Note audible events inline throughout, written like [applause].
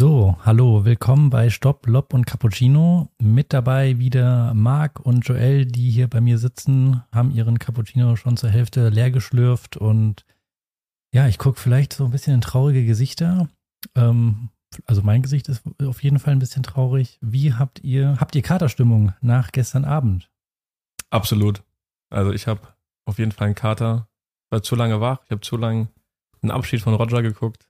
So, hallo, willkommen bei Stopp, Lob und Cappuccino. Mit dabei wieder Marc und Joel, die hier bei mir sitzen, haben ihren Cappuccino schon zur Hälfte leer geschlürft und ja, ich gucke vielleicht so ein bisschen in traurige Gesichter. Ähm, also mein Gesicht ist auf jeden Fall ein bisschen traurig. Wie habt ihr, habt ihr Katerstimmung nach gestern Abend? Absolut. Also ich habe auf jeden Fall einen Kater. War zu lange wach. Ich habe zu lange einen Abschied von Roger geguckt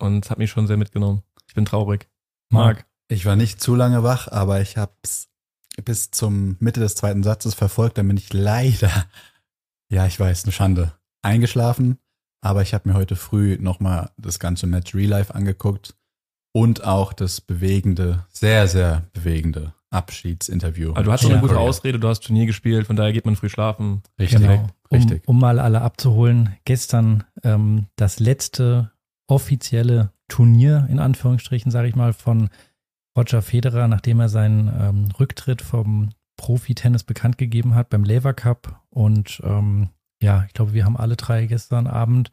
und es hat mich schon sehr mitgenommen. Ich bin traurig. Marc. Ich war nicht zu lange wach, aber ich habe es bis zum Mitte des zweiten Satzes verfolgt. Dann bin ich leider, ja, ich weiß, eine Schande, eingeschlafen. Aber ich habe mir heute früh nochmal das ganze Match Real Life angeguckt und auch das bewegende, sehr, sehr bewegende Abschiedsinterview. Aber du hast schon eine gute Ausrede, du hast Turnier gespielt, von daher geht man früh schlafen. Richtig, Genau. Um, richtig. um mal alle abzuholen, gestern ähm, das letzte offizielle Turnier, in Anführungsstrichen, sage ich mal, von Roger Federer, nachdem er seinen ähm, Rücktritt vom Profi-Tennis bekannt gegeben hat beim Lever Cup. Und ähm, ja, ich glaube, wir haben alle drei gestern Abend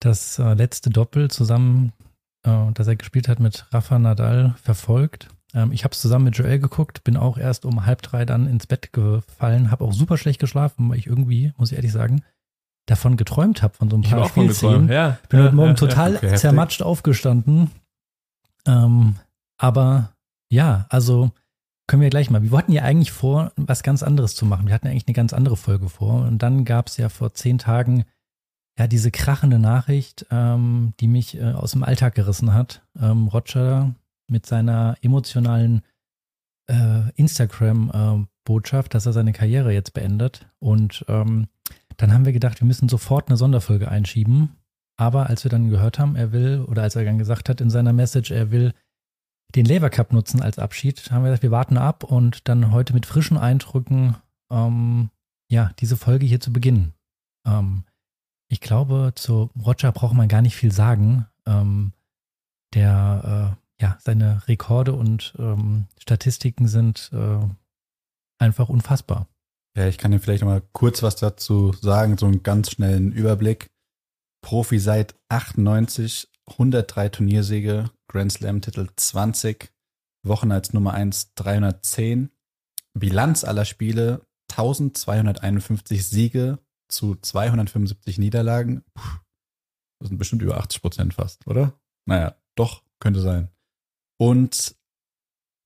das äh, letzte Doppel zusammen, äh, das er gespielt hat mit Rafa Nadal, verfolgt. Ähm, ich habe es zusammen mit Joel geguckt, bin auch erst um halb drei dann ins Bett gefallen, habe auch super schlecht geschlafen, weil ich irgendwie, muss ich ehrlich sagen, davon geträumt habe, von so ein paar Spielszenen. Ja. Bin ja, heute Morgen ja, total okay, heftig. zermatscht aufgestanden. Ähm, aber ja, also können wir gleich mal. Wir hatten ja eigentlich vor, was ganz anderes zu machen. Wir hatten eigentlich eine ganz andere Folge vor. Und dann gab es ja vor zehn Tagen ja diese krachende Nachricht, ähm, die mich äh, aus dem Alltag gerissen hat. Ähm, Roger mit seiner emotionalen äh, Instagram-Botschaft, dass er seine Karriere jetzt beendet. Und ähm, dann haben wir gedacht, wir müssen sofort eine Sonderfolge einschieben. Aber als wir dann gehört haben, er will, oder als er dann gesagt hat in seiner Message, er will den Lever Cup nutzen als Abschied, haben wir gesagt, wir warten ab und dann heute mit frischen Eindrücken, ähm, ja, diese Folge hier zu beginnen. Ähm, ich glaube, zu Roger braucht man gar nicht viel sagen. Ähm, der, äh, ja, seine Rekorde und ähm, Statistiken sind äh, einfach unfassbar. Ja, ich kann dir vielleicht noch mal kurz was dazu sagen, so einen ganz schnellen Überblick. Profi seit 98, 103 Turniersiege, Grand Slam Titel 20, Wochen als Nummer 1 310, Bilanz aller Spiele 1251 Siege zu 275 Niederlagen. Puh, das sind bestimmt über 80 Prozent fast, oder? Naja, doch, könnte sein. Und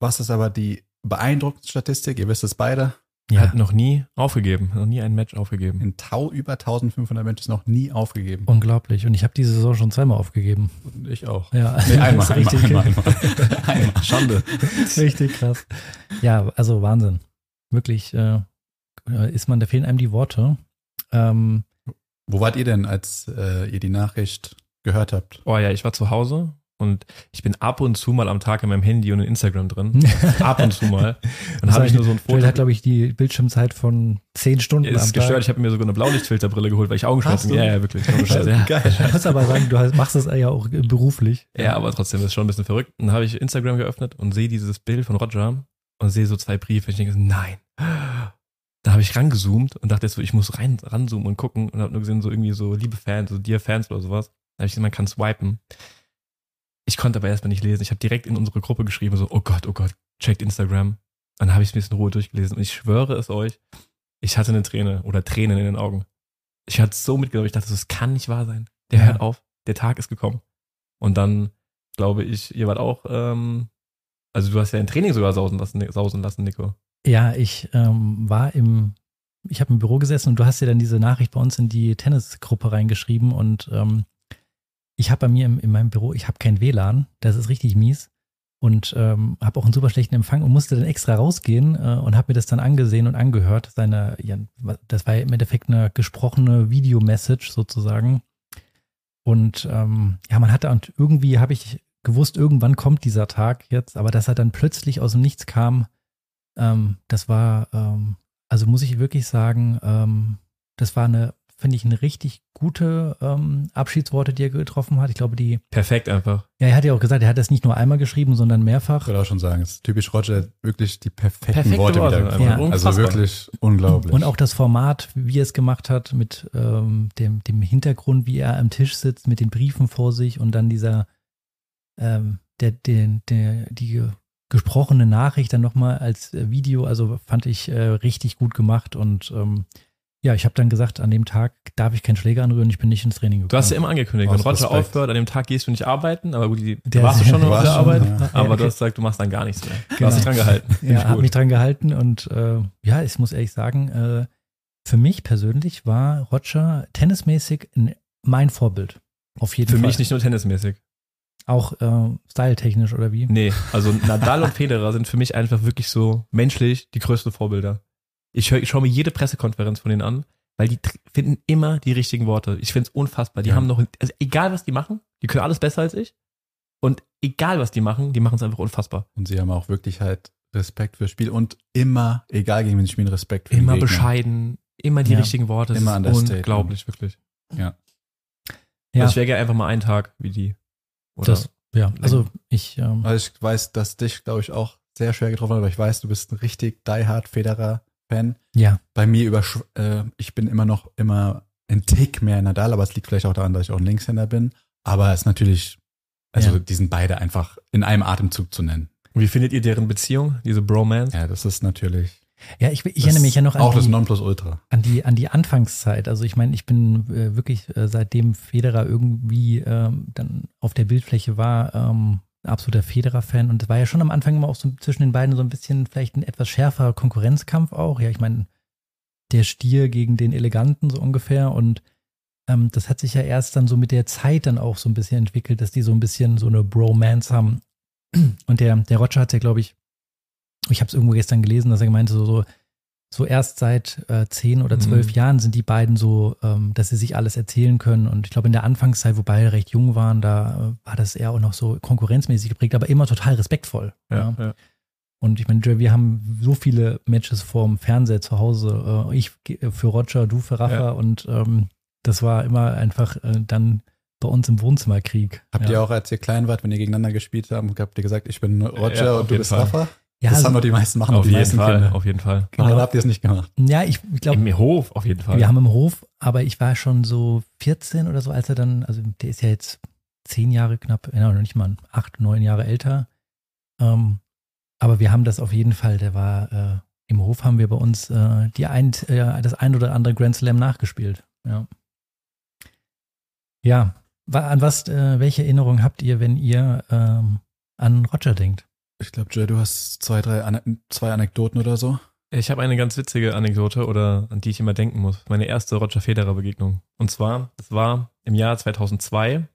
was ist aber die beeindruckende Statistik? Ihr wisst es beide. Er hat noch nie aufgegeben, noch nie ein Match aufgegeben. In Tau über 1500 Matches noch nie aufgegeben. unglaublich. Und ich habe diese Saison schon zweimal aufgegeben. Und ich auch. Ja, Nee, einmal, [laughs] einmal, richtig, einmal, einmal. einmal. Schande. [laughs] richtig krass. Ja, also Wahnsinn. Wirklich äh, ist man, da fehlen einem die Worte. Ähm, Wo wart ihr denn, als äh, ihr die Nachricht gehört habt? Oh ja, ich war zu Hause und ich bin ab und zu mal am Tag in meinem Handy und in Instagram drin. [laughs] ab und zu mal. Dann habe ich nur so ein Foto. Joel hat, glaube ich, die Bildschirmzeit von zehn Stunden ist am gestört. Tag. Ich habe mir sogar eine Blaulichtfilterbrille geholt, weil ich Augenschmerzen du? Ja, ja, wirklich. Ohne [laughs] Scheiß, ja. Geil. Ich muss aber sagen, du machst das ja auch beruflich. ja, aber trotzdem ist schon ein bisschen verrückt. Dann habe ich Instagram geöffnet und sehe dieses Bild von Roger und sehe so zwei Briefe. Ich denke, nein. Da habe ich rangezoomt und dachte so, ich muss rein ranzoomen und gucken und habe nur gesehen, so irgendwie so liebe Fans, so Dear Fans oder sowas. Da habe ich gesehen, man kann swipen. Ich konnte aber erstmal nicht lesen. Ich habe direkt in unsere Gruppe geschrieben, so, oh Gott, oh Gott, checkt Instagram. Dann habe ich es bisschen in Ruhe durchgelesen und ich schwöre es euch, ich hatte eine Träne oder Tränen in den Augen. Ich hatte es so mitgenommen, ich dachte, das kann nicht wahr sein. Der Ja. hört auf, der Tag ist gekommen. Und dann glaube ich, ihr wart auch, ähm, also du hast ja ein Training sogar sausen lassen, sausen lassen Nico. Ja, ich ähm, war im, ich habe im Büro gesessen und du hast ja dann diese Nachricht bei uns in die Tennisgruppe reingeschrieben und ähm, ich habe bei mir im, in meinem Büro, ich habe kein WLAN, das ist richtig mies und ähm, habe auch einen super schlechten Empfang und musste dann extra rausgehen äh, und habe mir das dann angesehen und angehört. Seine, ja, das war im Endeffekt eine gesprochene Videomessage sozusagen. Und ähm, ja, man hatte und irgendwie habe ich gewusst, irgendwann kommt dieser Tag jetzt, aber dass er dann plötzlich aus dem Nichts kam, ähm, das war, ähm, also muss ich wirklich sagen, ähm, das war eine, finde ich, eine richtig gute ähm, Abschiedsworte, die er getroffen hat. Ich glaube, die, Perfekt einfach. ja, er hat ja auch gesagt, er hat das nicht nur einmal geschrieben, sondern Ich mehrfach. würde auch schon sagen, es ist typisch Roger, wirklich die perfekten Perfekte Worte, Worte, wieder. einfach. Ja. Also Unfassbar. wirklich unglaublich. Und auch das Format, wie er es gemacht hat, mit ähm, dem, dem Hintergrund, wie er am Tisch sitzt, mit den Briefen vor sich und dann dieser, ähm, der, der, der, die gesprochene Nachricht dann nochmal als äh, Video, also fand ich äh, richtig gut gemacht und ähm, ja, ich habe dann gesagt, an dem Tag darf ich keinen Schläger anrühren, ich bin nicht ins Training gekommen. Du hast ja immer angekündigt, wenn Roger aufhört, an dem Tag gehst du nicht arbeiten, aber gut, die, da warst du schon [laughs] Du auf warst der schon, Arbeit, ja. aber Ja, du hast gesagt, du machst dann gar nichts mehr. Du Genau. hast dich dran gehalten. Find ich Ja, habe mich dran gehalten und äh, ja, ich muss ehrlich sagen, äh, für mich persönlich war Roger tennismäßig ein, mein Vorbild. Auf jeden Für Fall. mich nicht nur tennismäßig. Auch äh, styletechnisch oder wie? Nee, also Nadal und Federer sind für mich einfach wirklich so menschlich die größten Vorbilder. Ich, ich schaue mir jede Pressekonferenz von denen an, weil die finden immer die richtigen Worte. Ich finde es unfassbar. Die Ja. haben noch, also egal was die machen, die können alles besser als ich. Und egal was die machen, die machen es einfach unfassbar. Und sie haben auch wirklich halt Respekt fürs Spiel und immer, egal gegen wen sie spielen, Respekt für Immer den Gegner. bescheiden, immer die Ja. richtigen Worte. Das Immer ist unglaublich, wirklich. Ja, Also ich wäre gerne einfach mal einen Tag wie die. Oder das, ja, also ich, ähm, Also ich weiß, dass dich, glaube ich, auch sehr schwer getroffen hat, aber ich weiß, du bist ein richtig diehard Federer-Fan. ja, Bei mir über, äh, ich bin immer noch immer ein Tick mehr Nadal, aber es liegt vielleicht auch daran, dass ich auch ein Linkshänder bin. Aber es ist natürlich, also Ja. die sind beide einfach in einem Atemzug zu nennen. Und wie findet ihr deren Beziehung, diese Bromance? Ja, das ist natürlich. ja, ich, ich das erinnere mich ja noch an Auch das die, Nonplusultra. an die, an die Anfangszeit. Also ich meine, ich bin äh, wirklich äh, seitdem Federer irgendwie ähm, dann auf der Bildfläche war, ähm, absoluter Federer-Fan und es war ja schon am Anfang immer auch so zwischen den beiden so ein bisschen vielleicht ein etwas schärferer Konkurrenzkampf auch. Ja, ich meine, der Stier gegen den Eleganten so ungefähr und ähm, das hat sich ja erst dann so mit der Zeit dann auch so ein bisschen entwickelt, dass die so ein bisschen so eine Bromance haben. Und der, der Roger hat ja, glaube ich, ich habe es irgendwo gestern gelesen, dass er gemeinte, so, so, so erst seit äh, zehn oder zwölf Mhm. Jahren sind die beiden so, ähm, dass sie sich alles erzählen können. Und ich glaube, in der Anfangszeit, wo beide recht jung waren, da äh, war das eher auch noch so konkurrenzmäßig geprägt, aber immer total respektvoll. Ja, ja. Und ich meine, Joey, wir haben so viele Matches vorm Fernseher zu Hause. Äh, ich ge- für Roger, du für Rafa. Ja. Und ähm, das war immer einfach äh, dann bei uns im Wohnzimmerkrieg. Habt ja. ihr auch, als ihr klein wart, wenn ihr gegeneinander gespielt habt, habt ihr gesagt, ich bin Roger Ja, und du bist Fall. Rafa? Ja, das also, haben doch die meisten machen, Auf die jeden meisten Fall, Kinder. auf jeden Fall. Genau. dann habt ihr es nicht gemacht. ja, ich glaube, Im Hof, auf jeden Fall. wir haben im Hof, aber ich war schon so 14 oder so, als er dann, also der ist ja jetzt zehn Jahre knapp, ja, noch nicht mal acht, neun Jahre älter. Ähm, aber wir haben das auf jeden Fall, der war, äh, im Hof haben wir bei uns äh, die ein, äh, das ein oder andere Grand Slam nachgespielt. Ja. Ja, an was, äh, welche Erinnerungen habt ihr, wenn ihr ähm, an Roger denkt? Ich glaube, Joe, du hast zwei, drei zwei Anekdoten oder so. Ich habe eine ganz witzige Anekdote oder an die ich immer denken muss. Meine erste Roger Federer Begegnung. Und zwar, das war im Jahr 2002.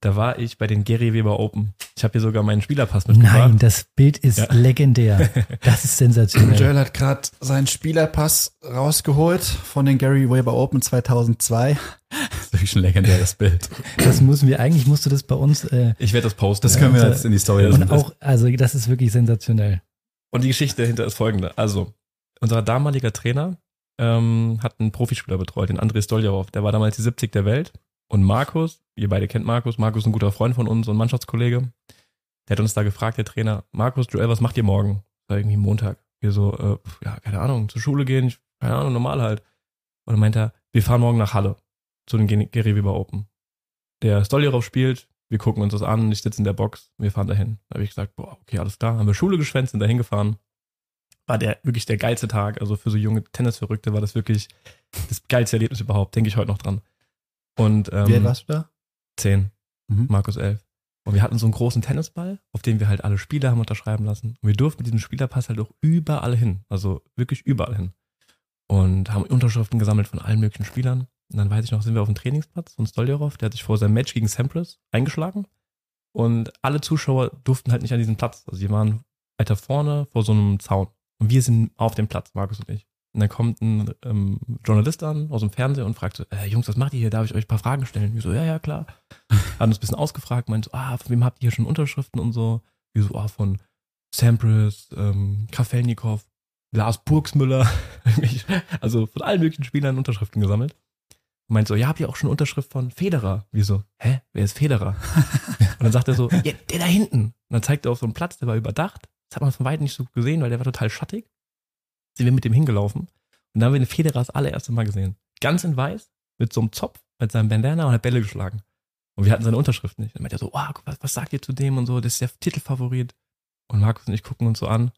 Da war ich bei den Gary Weber Open. Ich habe hier sogar meinen Spielerpass mitgebracht. Nein, das Bild ist Ja. legendär. Das ist sensationell. Joel hat gerade seinen Spielerpass rausgeholt von den Gary Weber Open 2002. Das ist wirklich ein legendäres Bild. Das müssen wir, eigentlich musst du das bei uns äh, Ich werde das posten. Das können wir jetzt in die Story und lassen. auch, also das ist wirklich sensationell. Und die Geschichte dahinter ist folgende. Also, unser damaliger Trainer ähm, hat einen Profispieler betreut, den André Stoljarov. Der war damals die 70 der Welt. Und Markus, ihr beide kennt Markus, Markus ist ein guter Freund von uns und Mannschaftskollege. Der hat uns da gefragt, der Trainer, Markus, Joel, was macht ihr morgen? War irgendwie Montag. Wir so, äh, ja, keine Ahnung, zur Schule gehen, ich, keine Ahnung, normal halt. Und dann meint er, wir fahren morgen nach Halle zu den Gary Weber Open. Der Stoljarov spielt, wir gucken uns das an, ich sitze in der Box, wir fahren dahin. Da habe ich gesagt, boah, okay, alles klar. Haben wir Schule geschwänzt, sind dahin gefahren. War der wirklich der geilste Tag. Also für so junge Tennisverrückte war das wirklich das geilste Erlebnis überhaupt. Denke ich heute noch dran. Und ähm, Wie alt warst du da? zehn, Mhm. Markus elf. Und wir hatten so einen großen Tennisball, auf dem wir halt alle Spieler haben unterschreiben lassen. Und wir durften mit diesem Spielerpass halt auch überall hin. Also wirklich überall hin. Und haben Unterschriften gesammelt von allen möglichen Spielern. Und dann weiß ich noch, sind wir auf dem Trainingsplatz von Stoljarov, der hat sich vor seinem Match gegen Sampras eingeschlagen. Und alle Zuschauer durften halt nicht an diesen Platz. Also die waren weiter vorne vor so einem Zaun. Und wir sind auf dem Platz, Markus und ich. Und dann kommt ein ähm, Journalist an aus dem Fernsehen und fragt so, äh, Jungs, was macht ihr hier? Darf ich euch ein paar Fragen stellen? Wir so, ja, ja, klar. [laughs] Hat uns ein bisschen ausgefragt, meint so, ah, von wem habt ihr hier schon Unterschriften und so? Wir so, ah, von Sampras, ähm, Kafelnikov, Lars Burgsmüller, [laughs] also von allen möglichen Spielern Unterschriften gesammelt. Und meint so, ja, habt ihr auch schon Unterschrift von Federer? Wir so, hä, wer ist Federer? [laughs] und dann sagt er so, ja, der da hinten. Und dann zeigt er auf so einen Platz, der war überdacht. Das hat man von weitem nicht so gesehen, weil der war total schattig. Sind wir mit dem hingelaufen und dann haben wir den Federer das allererste Mal gesehen. Ganz in weiß, mit so einem Zopf, mit seinem Bandana und hat Bälle geschlagen. Und wir hatten seine Unterschrift nicht. Dann meinte er so, oh, was, was sagt ihr zu dem und so, das ist der Titelfavorit. Und Markus und ich gucken uns so an,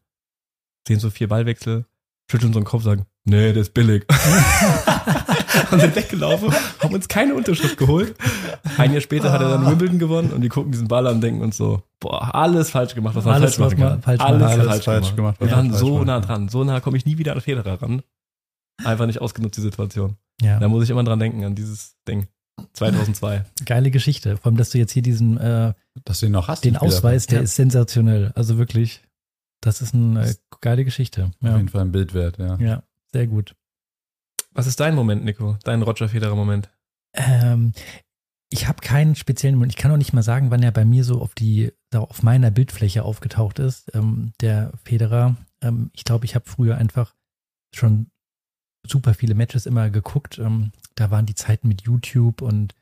sehen so vier Ballwechsel, schütteln so den Kopf, sagen, nee, der ist billig. [laughs] und sind weggelaufen, haben uns keine Unterschrift geholt. Ein Jahr später hat er dann Wimbledon gewonnen und die gucken diesen Ball an und denken uns so, boah, alles falsch gemacht, was man Alles, falsch machen kann. falsch alles, machen kann. falsch, falsch gemacht. gemacht, Wir waren man so nah dran. So nah komme ich nie wieder an Federer ran. Einfach nicht ausgenutzt, die Situation. Ja, Da muss ich immer dran denken, an dieses Ding. 2002. geile Geschichte. Vor allem, dass du jetzt hier diesen, äh, Dass du ihn noch hast. den. Ausweis, der Ja. ist sensationell. Also wirklich, das ist eine äh, geile Geschichte. Auf Ja, jeden Fall ein Bild wert, ja. ja sehr gut. Was ist dein Moment, Nico? Dein Roger Federer Moment? Ähm, ich habe keinen speziellen Moment. Ich kann auch nicht mal sagen, wann er bei mir so auf die, da auf meiner Bildfläche aufgetaucht ist. Ähm, der Federer. Ähm, ich glaube, ich habe früher einfach schon super viele Matches immer geguckt. Ähm, da waren die Zeiten mit YouTube und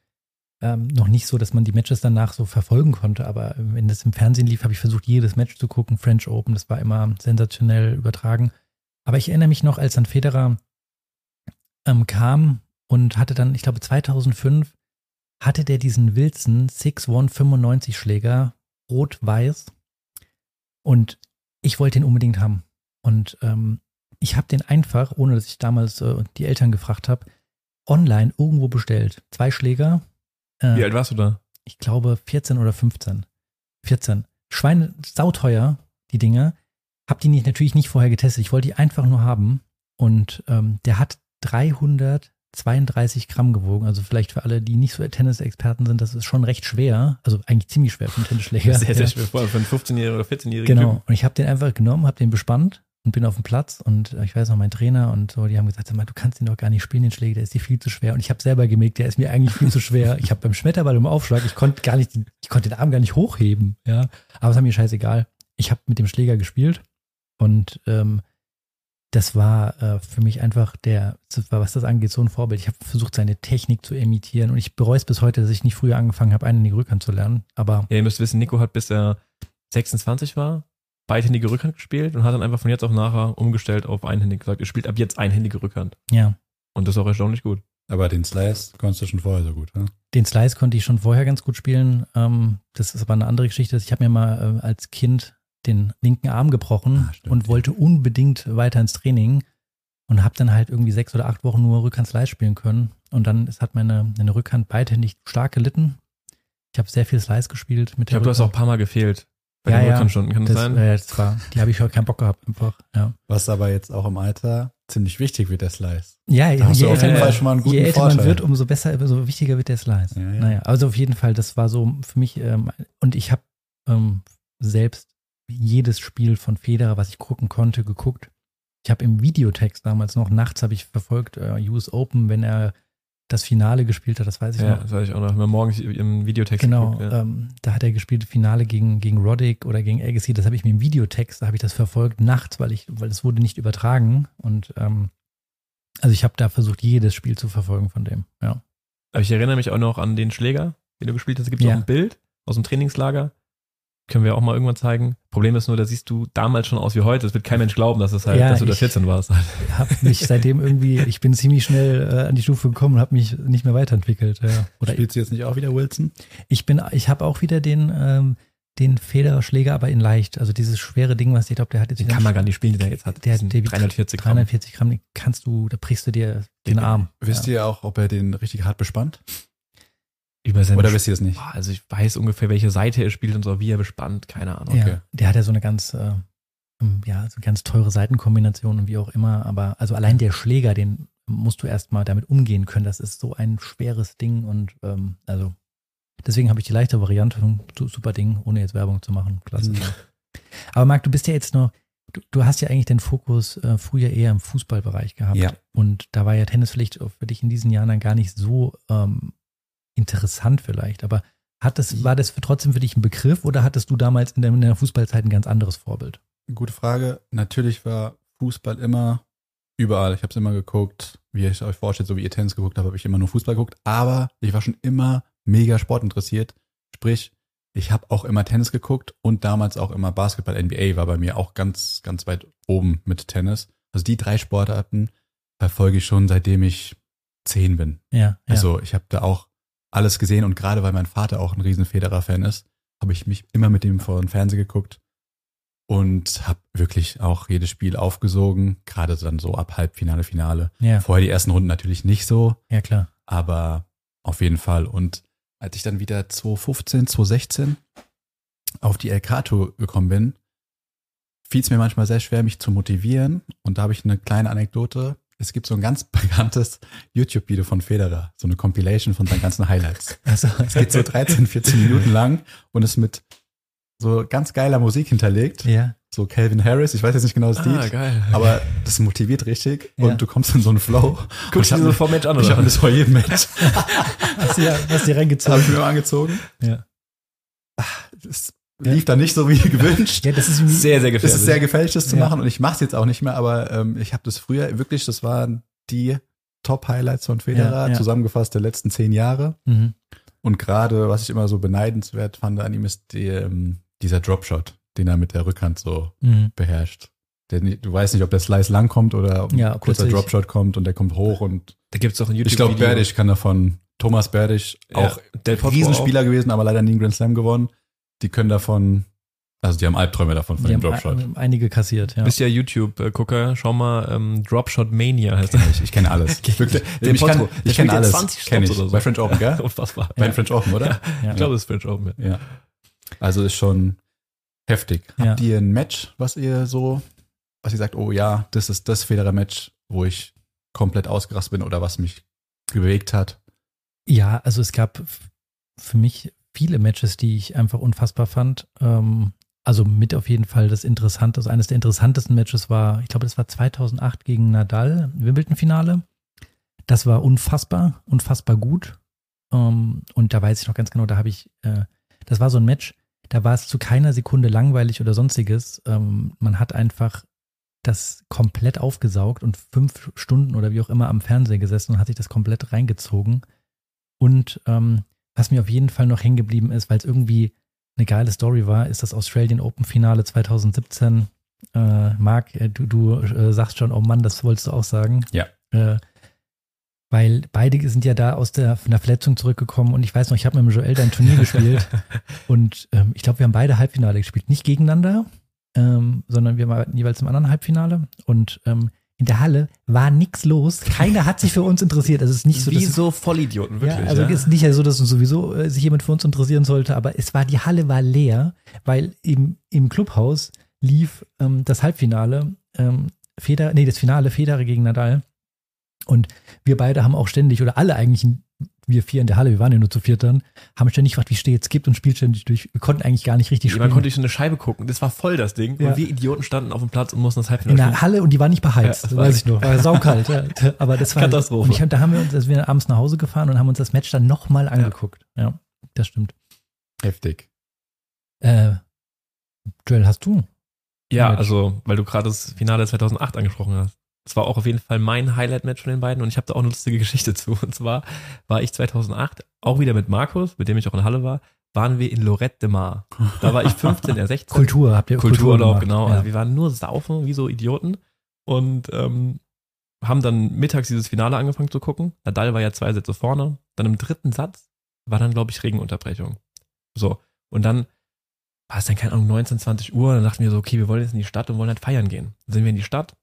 ähm, noch nicht so, dass man die Matches danach so verfolgen konnte. Aber wenn das im Fernsehen lief, habe ich versucht, jedes Match zu gucken. French Open, das war immer sensationell übertragen. Aber ich erinnere mich noch, als dann Federer ähm, kam und hatte dann, ich glaube 2005, hatte der diesen Wilson 6-1-95 Schläger, rot-weiß. Und ich wollte den unbedingt haben. Und ähm, ich habe den einfach, ohne dass ich damals äh, die Eltern gefragt habe, online irgendwo bestellt. Zwei Schläger. Äh, Wie alt warst du da? ich glaube 14 oder 15. 14. Schweine, sauteuer, die Dinger. Hab die nicht, natürlich nicht vorher getestet. Ich wollte die einfach nur haben. Und ähm, der hat 332 Gramm gewogen. Also vielleicht für alle, die nicht so Tennisexperten sind, das ist schon recht schwer. Also eigentlich ziemlich schwer für einen Tennisschläger. [laughs] sehr, sehr Ja. schwer. Vor allem für einen 15-Jährigen oder 14-Jährigen. Genau. Und ich habe den einfach genommen, habe den bespannt und bin auf dem Platz und äh, ich weiß noch, mein Trainer und so, die haben gesagt, sag mal, du kannst den doch gar nicht spielen, den Schläger, der ist dir viel zu schwer. Und ich habe selber gemerkt, der ist mir eigentlich viel zu schwer. Ich habe beim Schmetterball im Aufschlag, ich konnte gar nicht, ich konnte den Arm gar nicht hochheben, ja. Aber es war mir scheißegal. Ich habe mit dem Schläger gespielt und ähm, das war äh, für mich einfach der, was das angeht, so ein Vorbild. Ich habe versucht, seine Technik zu imitieren und ich bereue es bis heute, dass ich nicht früher angefangen habe, einen in die Rückhand zu lernen. Aber Ja, ihr müsst wissen, Nico hat bis er 26 war, beidhändige Rückhand gespielt und hat dann einfach von jetzt auf nachher umgestellt auf einhändig gesagt, er spielt ab jetzt einhändige Rückhand. ja, Und das ist auch erstaunlich gut. Aber den Slice konntest du schon vorher so gut, ne? Den Slice konnte ich schon vorher ganz gut spielen. Ähm, das ist aber eine andere Geschichte. Ich habe mir mal äh, als Kind den linken Arm gebrochen Ah, und wollte unbedingt weiter ins Training und habe dann halt irgendwie sechs oder acht Wochen nur Rückhand Slice spielen können. Und dann ist, hat meine, meine Rückhand beidhändig stark gelitten. Ich habe sehr viel Slice gespielt mit Ich glaube, du hast auch ein paar Mal gefehlt bei Ja, den ja. Rückhandstunden, kann das, das, sein? äh, das war, die habe ich heute keinen Bock gehabt einfach. Ja, Was aber jetzt auch im Alter ziemlich wichtig wird, der Slice. ja Da hast du auf jeden älter- Fall schon mal einen guten je älter Vorteil. man wird, umso besser, umso wichtiger wird der Slice. Ja, ja. Naja, also auf jeden Fall, das war so für mich, ähm, und ich habe ähm, selbst jedes Spiel von Federer, was ich gucken konnte, geguckt. Ich habe im Videotext damals noch, nachts habe ich verfolgt, äh, US Open, wenn er das Finale gespielt hat, das weiß ich Ja, noch. das weiß ich auch noch. Man morgens im Videotext Genau, geguckt, ja. ähm, da hat er gespielt, Finale gegen, gegen Roddick oder gegen Agassi, das habe ich mir im Videotext, da habe ich das verfolgt, nachts, weil ich, weil es wurde nicht übertragen und ähm, also ich habe da versucht, jedes Spiel zu verfolgen von dem, ja. Aber ich erinnere mich auch noch an den Schläger, den du gespielt hast. Es gibt Ja. auch ein Bild aus dem Trainingslager. Können wir auch mal irgendwann zeigen. Problem ist nur, da siehst du damals schon aus wie heute. Es wird kein Mensch glauben, dass, es halt, Ja, dass du da ich- 14 warst. [laughs] habe mich seitdem irgendwie, ich bin ziemlich schnell äh, an die Stufe gekommen und habe mich nicht mehr weiterentwickelt. Ja. Oder Spielst du jetzt nicht auch wieder Wilson? ich bin, ich habe auch wieder den, ähm, den Federschläger, aber in leicht. Also dieses schwere Ding, was ich glaube, der hat jetzt Den kann man gar nicht spielen, den der jetzt hat. Der- wiegt 340 Gramm. 340 Gramm, den kannst du, da brichst du dir den Arm. Wisst ihr auch, ob er den richtig hart bespannt? Über seine Oder wisst ihr es nicht? Boah, Also ich weiß ungefähr, welche Seite er spielt und so, wie er bespannt. Keine Ahnung. Ja, okay. der hat ja so eine ganz, äh, ähm, ja, so ganz teure Seitenkombination und wie auch immer. Aber also allein der Schläger, den musst du erstmal damit umgehen können. Das ist so ein schweres Ding und ähm, also deswegen habe ich die leichte Variante. Su- Super Ding, ohne jetzt Werbung zu machen. Klasse. [laughs] Aber Marc, du bist ja jetzt noch, du, du hast ja eigentlich den Fokus äh, früher eher im Fußballbereich gehabt. Ja. Und da war ja Tennis vielleicht auch für dich in diesen Jahren dann gar nicht so ähm, interessant vielleicht. Aber hat das, war das für, trotzdem für dich ein Begriff oder hattest du damals in, der, in der Fußballzeit ein ganz anderes Vorbild? Gute Frage. Natürlich war Fußball immer überall. Ich habe es immer geguckt, wie ihr euch vorstellt, so wie ihr Tennis geguckt habt, habe ich immer nur Fußball geguckt. Aber ich war schon immer mega sportinteressiert. Sprich, ich habe auch immer Tennis geguckt und damals auch immer Basketball. NBA war bei mir auch ganz, ganz weit oben mit Tennis. Also die drei Sportarten verfolge ich schon, seitdem ich zehn bin. Ja, ja. Also ich habe da auch alles gesehen und gerade weil mein Vater auch ein riesen Federer-Fan ist, habe ich mich immer mit dem vor den Fernseher geguckt und habe wirklich auch jedes Spiel aufgesogen, gerade dann so ab Halbfinale, Finale. Ja, Vorher die ersten Runden natürlich nicht so, ja klar. aber auf jeden Fall. Und als ich dann wieder 2015, 2016 auf die LK-Tour gekommen bin, fiel es mir manchmal sehr schwer, mich zu motivieren. Und da habe ich eine kleine Anekdote. Es gibt so ein ganz [laughs] bekanntes YouTube-Video von Federer, so eine Compilation von seinen ganzen Highlights. Also, Es geht so 13, 14 Minuten lang und ist mit so ganz geiler Musik hinterlegt. ja. So Calvin Harris, ich weiß jetzt nicht genau das Ah, Lied, geil. aber das motiviert richtig Ja. und du kommst in so einen Flow. Guckst dir so mir- vor Match an, Ich oder? habe das vor jedem Match. Hast du hast du habe reingezogen. ich mir mal angezogen. Ja. Es lief dann nicht so wie [laughs] gewünscht. ja, das ist Sehr, sehr Es gefährlich. ist sehr gefällig, das zu Ja. machen und ich mache es jetzt auch nicht mehr, aber ähm, ich habe das früher wirklich, das waren die Top-Highlights von Federer, Ja, ja. zusammengefasst der letzten zehn Jahre. mhm. Und gerade, was ich immer so beneidenswert fand an ihm, ist die, ähm, dieser Dropshot, den er mit der Rückhand so Mhm. beherrscht. Der, du weißt nicht, ob der Slice lang kommt oder ob Ja, ein kurzer plötzlich. Dropshot kommt und der kommt hoch und Da gibt's doch ein ich glaube, YouTube-Video. Berdich kann davon, Thomas Berdich, auch Ja, Riesenspieler gewesen, aber leider nie einen Grand Slam gewonnen. Die können davon, also die haben Albträume davon von Die dem Dropshot. ein- einige kassiert, ja. Du bist ja YouTube-Gucker. Schau mal, ähm, Dropshot Mania heißt das. [laughs] Ich, ich kenne alles. [laughs] Wirklich, ich der ich kenne ja alles. 20 Kenn ich. Oder so. Bei French Open, gell? [laughs] Unfassbar. Bei French Open, oder? ja. Ich glaube, das ist French Open. Ja. Ja. Also ist schon heftig. Ja. Habt ihr ein Match, was ihr so, was ihr sagt, oh ja, das ist das Federer-Match, wo ich komplett ausgerastet bin oder was mich bewegt hat? Ja, also es gab für mich viele Matches, die ich einfach unfassbar fand. Ähm, also mit auf jeden Fall das Interessante, also eines der interessantesten Matches war, ich glaube, das war 2008 gegen Nadal, Wimbledon-Finale. Das war unfassbar, unfassbar gut. Ähm, und da weiß ich noch ganz genau, da habe ich, äh, das war so ein Match, da war es zu keiner Sekunde langweilig oder sonstiges. Ähm, man hat einfach das komplett aufgesaugt und fünf Stunden oder wie auch immer am Fernseher gesessen und hat sich das komplett reingezogen. Und ähm, was mir auf jeden Fall noch hängen geblieben ist, weil es irgendwie eine geile Story war, ist das Australian Open Finale 2017. Äh, Marc, äh, du, du äh, sagst schon, oh Mann, das wolltest du auch sagen. Ja. Äh, weil beide sind ja da aus der, von der Verletzung zurückgekommen und ich weiß noch, ich habe mit Joel da ein Turnier [laughs] gespielt und ähm, ich glaube, wir haben beide Halbfinale gespielt. Nicht gegeneinander, ähm, sondern wir waren jeweils im anderen Halbfinale und ähm, in der Halle war nichts los. Keiner hat sich für uns interessiert. Also es ist nicht so, Wie dass so Vollidioten, wirklich. ja, also ja? es ist nicht so, dass sowieso äh, sich jemand für uns interessieren sollte, aber es war, die Halle war leer, weil im, im Clubhaus lief ähm, das Halbfinale, ähm, Feder, nee, das Finale Federer gegen Nadal. Und wir beide haben auch ständig, oder alle eigentlich, wir vier in der Halle, wir waren ja nur zu viert dann, haben ständig gefragt, wie steht's, gibt und spielt ständig durch. Wir konnten eigentlich gar nicht richtig Man spielen. konnte durch so eine Scheibe gucken. Das war voll das Ding. Ja. Und wir Idioten standen auf dem Platz und mussten das in Halbfinale der spielen. Halle und die war nicht beheizt, Ja, das weiß ich noch. War [laughs] saukalt, ja. Aber das war Katastrophe. Und ich, da haben wir uns, also wir abends nach Hause gefahren und haben uns das Match dann nochmal angeguckt. Ja. das stimmt. Heftig. Äh, Joel, hast du? Ja, also, weil du gerade das Finale 2008 angesprochen hast. Das war auch auf jeden Fall mein Highlight-Match von den beiden und ich habe da auch eine lustige [laughs] Geschichte zu. Und zwar war ich 2008 auch wieder mit Markus, mit dem ich auch in Halle war, waren wir in Lorette de Mar. Da war ich 15, er 16. Kultur, habt ihr Kultur Kultururlaub, gemacht? genau. Ja. Also wir waren nur saufen, wie so Idioten. Und ähm, haben dann mittags dieses Finale angefangen zu gucken. Nadal war ja zwei Sätze vorne. Dann im dritten Satz war dann, glaube ich, Regenunterbrechung. So. Und dann war es dann, keine Ahnung, 19, 20 Uhr. Dann dachten wir so, okay, wir wollen jetzt in die Stadt und wollen halt feiern gehen. Dann sind wir in die Stadt,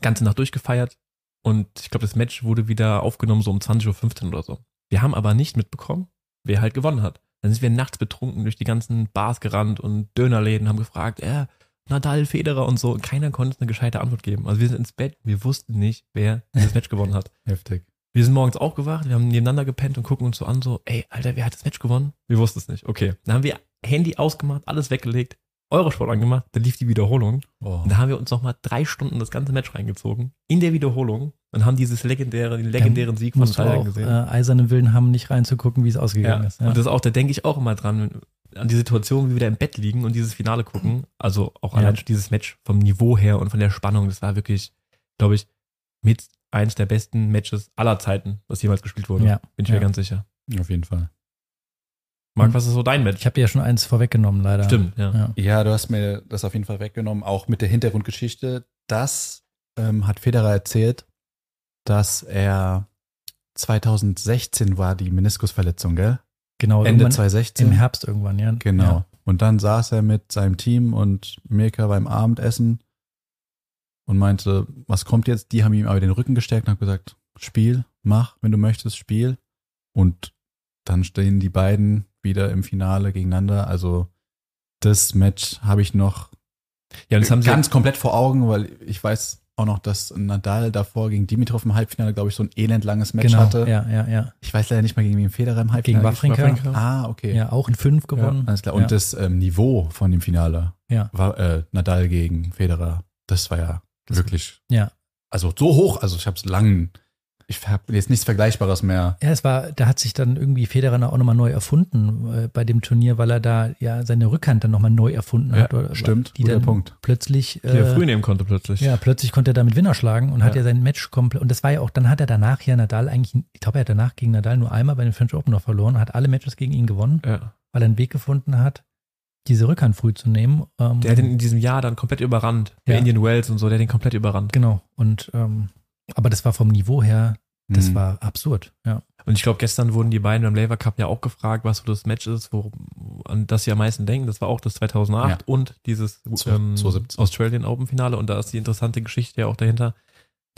ganze Nacht durchgefeiert. Und ich glaube, das Match wurde wieder aufgenommen so um 20.15 Uhr oder so. Wir haben aber nicht mitbekommen, wer halt gewonnen hat. Dann sind wir nachts betrunken durch die ganzen Bars gerannt und Dönerläden, haben gefragt, äh, Nadal, Federer und so. Und keiner konnte uns eine gescheite Antwort geben. Also wir sind ins Bett, wir wussten nicht, wer dieses Match gewonnen hat. [laughs] Heftig. Wir sind morgens aufgewacht, wir haben nebeneinander gepennt und gucken uns so an, so, ey, Alter, wer hat das Match gewonnen? Wir wussten es nicht. Okay. Dann haben wir Handy ausgemacht, alles weggelegt, Eurosport angemacht, dann lief die Wiederholung. Oh. Und da haben wir uns nochmal drei Stunden das ganze Match reingezogen. In der Wiederholung. Und haben dieses legendäre, den legendären Sieg von auch gesehen. äh, eisernen Willen haben, nicht reinzugucken, wie es ausgegangen Ja. ist. Ja. Und das auch, da denke ich auch immer dran, an die Situation, wie wir da im Bett liegen und dieses Finale gucken. Also auch Ja. allein schon dieses Match vom Niveau her und von der Spannung, das war wirklich, glaube ich, mit eins der besten Matches aller Zeiten, was jemals gespielt wurde. Ja. Bin ich mir ganz sicher. Auf jeden Fall. Marc, Und was ist so dein ich Match? habe dir ja schon eins vorweggenommen, leider. Stimmt, ja. Ja. Ja, du hast mir das auf jeden Fall weggenommen, auch mit der Hintergrundgeschichte. Das ähm, hat Federer erzählt, dass er 2016 war die Meniskusverletzung, gell? Genau, Ende irgendwann 2016. im Herbst irgendwann, ja. Genau. Ja. Und dann saß er mit seinem Team und Mirka beim Abendessen und meinte, was kommt jetzt? Die haben ihm aber den Rücken gestärkt und haben gesagt, Spiel, mach, wenn du möchtest, Spiel. Und dann stehen die beiden wieder im Finale gegeneinander. Also das Match habe ich noch Ja, das haben sie ganz komplett vor Augen, weil ich weiß auch noch, dass Nadal davor gegen Dimitrov im Halbfinale, glaube ich, so ein elendlanges Match Genau, hatte. ja, ja, ja. Ich weiß leider nicht mal gegen wen Federer im Halbfinale. Gegen Wawrinka. hat. Ah, okay. Ja, auch in fünf gewonnen. Alles klar. Ja. Und das ähm, Niveau von dem Finale Ja. war äh, Nadal gegen Federer. Das war ja Das- wirklich. ja. Also so hoch. Also ich habe es lang. Ich habe jetzt nichts Vergleichbares mehr. Ja, es war, da hat sich dann irgendwie Federer auch nochmal neu erfunden äh, bei dem Turnier, weil er da ja seine Rückhand dann nochmal neu erfunden hat. Oder, stimmt. Die guter dann Punkt. plötzlich. die er Äh, früh nehmen konnte plötzlich. ja, plötzlich konnte er damit Winner schlagen und hat Ja. ja sein Match komplett. Und das war ja auch, dann hat er danach ja Nadal eigentlich, ich glaube, er hat danach gegen Nadal nur einmal bei den French Open noch verloren, hat alle Matches gegen ihn gewonnen, Ja. weil er einen Weg gefunden hat, diese Rückhand früh zu nehmen. Ähm, Der hat ihn in diesem Jahr dann komplett überrannt. Bei Ja. Indian Wells und so, der hat den komplett überrannt. Genau. Und ähm, aber das war vom Niveau her, das Mhm. war absurd. Ja. Und ich glaube, gestern wurden die beiden beim Laver Cup ja auch gefragt, was so das Match ist, wo, an das sie am meisten denken. Das war auch das 2008 Ja. und dieses ähm, 2017. Australian Open Finale. Und da ist die interessante Geschichte ja auch dahinter.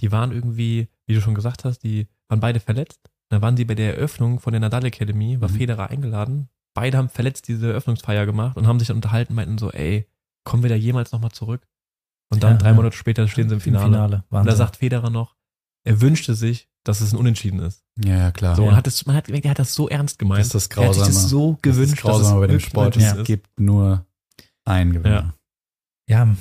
Die waren irgendwie, wie du schon gesagt hast, die waren beide verletzt. Dann waren sie bei der Eröffnung von der Nadal Academy, war Mhm. Federer eingeladen. Beide haben verletzt diese Eröffnungsfeier gemacht und haben sich dann unterhalten, meinten so, ey, kommen wir da jemals nochmal zurück? Und dann Ja, drei ja. Monate später stehen sie im Finale. Und Wahnsinn. da sagt Federer noch, er wünschte sich, dass es ein Unentschieden ist. Ja, ja, klar. So, Ja. und hat es, man hat gemerkt, er hat das so ernst gemeint. Das ist das Er hat sich das Grausame. so gewünscht, das ist grausam dass bei es dem Sport. Es gibt nur einen Gewinner. Ja,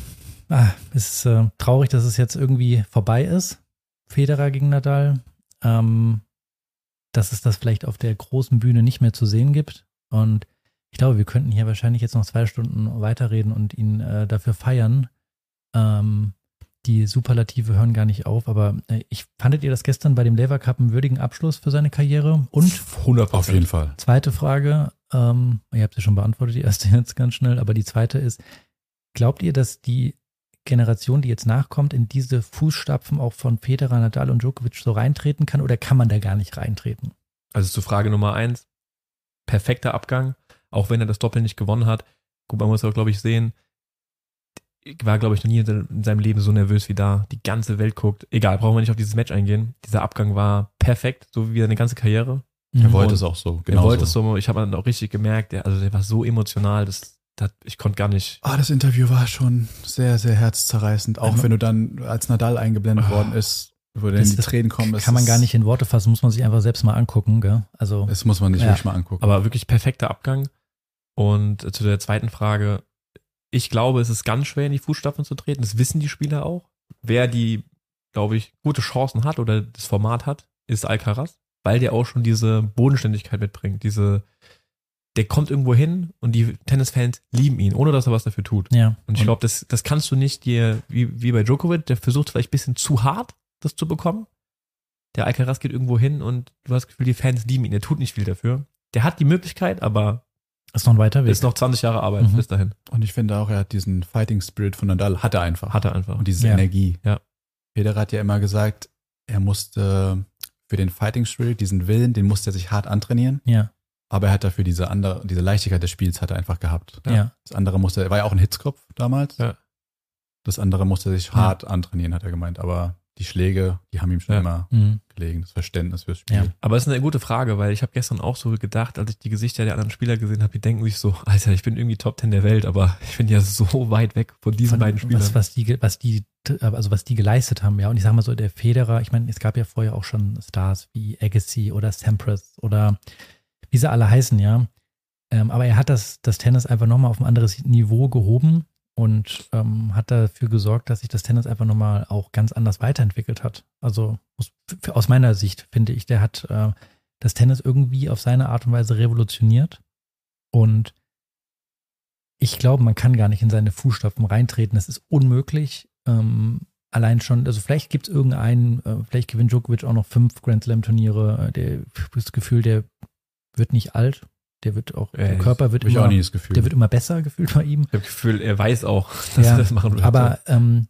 ah, es ist äh, traurig, dass es jetzt irgendwie vorbei ist. Federer gegen Nadal. Ähm, dass es das vielleicht auf der großen Bühne nicht mehr zu sehen gibt. Und ich glaube, wir könnten hier wahrscheinlich jetzt noch zwei Stunden weiterreden und ihn äh, dafür feiern. Ähm, die Superlative hören gar nicht auf, aber äh, ich fandet ihr das gestern bei dem Lever Cup einen würdigen Abschluss für seine Karriere? Und 100 Auf jeden Fall. Zweite Frage, ähm, ihr habt sie schon beantwortet, die erste [laughs] jetzt ganz schnell, aber die zweite ist, glaubt ihr, dass die Generation, die jetzt nachkommt, in diese Fußstapfen auch von Federer, Nadal und Djokovic so reintreten kann oder kann man da gar nicht reintreten? Also zu Frage Nummer eins. Perfekter Abgang, auch wenn er das Doppel nicht gewonnen hat. Gut, man muss auch, glaube ich, sehen, war, glaube ich, noch nie in seinem Leben so nervös wie da. Die ganze Welt guckt. Egal, brauchen wir nicht auf dieses Match eingehen. Dieser Abgang war perfekt, so wie seine ganze Karriere. Er wollte Und es auch so. er Genau wollte so. es so, ich habe dann auch richtig gemerkt, der, also der war so emotional, das, das ich konnte gar nicht. Ah, das Interview war schon sehr, sehr herzzerreißend. Auch Also- wenn du dann als Nadal eingeblendet Ah. worden ist, wo dann Das- die das Tränen kommen. das Kann man gar nicht in Worte fassen, muss man sich einfach selbst mal angucken, gell? Also, Das muss man nicht Ja. wirklich mal angucken. Aber wirklich perfekter Abgang. Und äh, zu der zweiten Frage, ich glaube, es ist ganz schwer in die Fußstapfen zu treten. Das wissen die Spieler auch. Wer die, glaube ich, gute Chancen hat oder das Format hat, ist Alcaraz, weil der auch schon diese Bodenständigkeit mitbringt. Diese, der kommt irgendwo hin und die Tennisfans lieben ihn, ohne dass er was dafür tut. ja. Und ich glaube, das, das kannst du nicht dir, wie, wie bei Djokovic, der versucht vielleicht ein bisschen zu hart, das zu bekommen. Der Alcaraz geht irgendwo hin und du hast das Gefühl, die Fans lieben ihn. Er tut nicht viel dafür. Der hat die Möglichkeit, aber ist noch ein weiter Weg. ist noch 20 Jahre Arbeit Mhm. bis dahin. Und ich finde auch, er hat diesen Fighting Spirit von Nadal, hat er einfach. Hat er einfach. Und diese Ja. Energie. Ja. Federer hat ja immer gesagt, er musste für den Fighting Spirit, diesen Willen, den musste er sich hart antrainieren. ja, Aber er hat dafür diese andere, diese Leichtigkeit des Spiels hat er einfach gehabt. ja, Das andere musste, er war ja auch ein Hitzkopf damals. Ja. Das andere musste er sich Ja. hart antrainieren, hat er gemeint. Aber die Schläge, die haben ihm schon Ja. immer Mhm. gelegen, das Verständnis fürs Spiel. Ja. Aber es ist eine gute Frage, weil ich habe gestern auch so gedacht, als ich die Gesichter der anderen Spieler gesehen habe, die denken sich so, Alter, ich bin irgendwie Top 10 der Welt, aber [laughs] ich bin ja so weit weg von diesen Von- beiden Spielern. Was, was die, was die, also was die geleistet haben, ja. Und ich sag mal so, der Federer, ich meine, es gab ja vorher auch schon Stars wie Agassi oder Sampras oder wie sie alle heißen, ja. Ähm, aber er hat das, das Tennis einfach nochmal auf ein anderes Niveau gehoben und ähm, hat dafür gesorgt, dass sich das Tennis einfach nochmal auch ganz anders weiterentwickelt hat. Also aus, aus meiner Sicht finde ich, der hat äh, das Tennis irgendwie auf seine Art und Weise revolutioniert. Und ich glaube, man kann gar nicht in seine Fußstapfen reintreten. Das ist unmöglich. Ähm, allein schon, also vielleicht gibt es irgendeinen, äh, vielleicht gewinnt Djokovic auch noch fünf Grand Slam-Turniere. Äh, Der das Gefühl, der wird nicht alt. Der wird auch, der Äh, Körper wird immer, der wird immer besser gefühlt bei ihm. ich habe das Gefühl, er weiß auch, [laughs] dass Ja, er das machen wird. Aber ähm,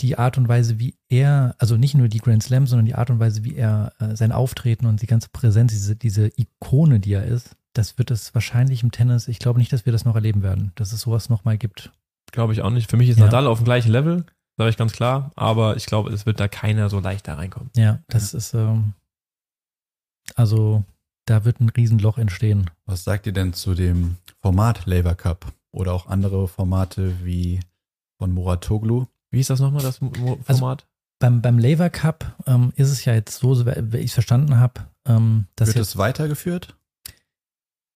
die Art und Weise, wie er, also nicht nur die Grand Slam, sondern die Art und Weise, wie er äh, sein Auftreten und die ganze Präsenz, diese, diese Ikone, die er ist, das wird es wahrscheinlich im Tennis, ich glaube nicht, dass wir das noch erleben werden, dass es sowas nochmal gibt. Glaube ich auch nicht. Für mich ist Ja. Nadal auf dem gleichen Level, sage ich ganz klar. Aber ich glaube, es wird da keiner so leicht da reinkommen. Ja, das ist, ähm, also da wird ein Riesenloch entstehen. Was sagt ihr denn zu dem Format Labour Cup oder auch andere Formate wie von Muratoglu? Wie ist das nochmal, das Also- Format? Beim, beim Laver Cup ähm, ist es ja jetzt so, so wie ich es verstanden habe, ähm, dass Wird es weitergeführt?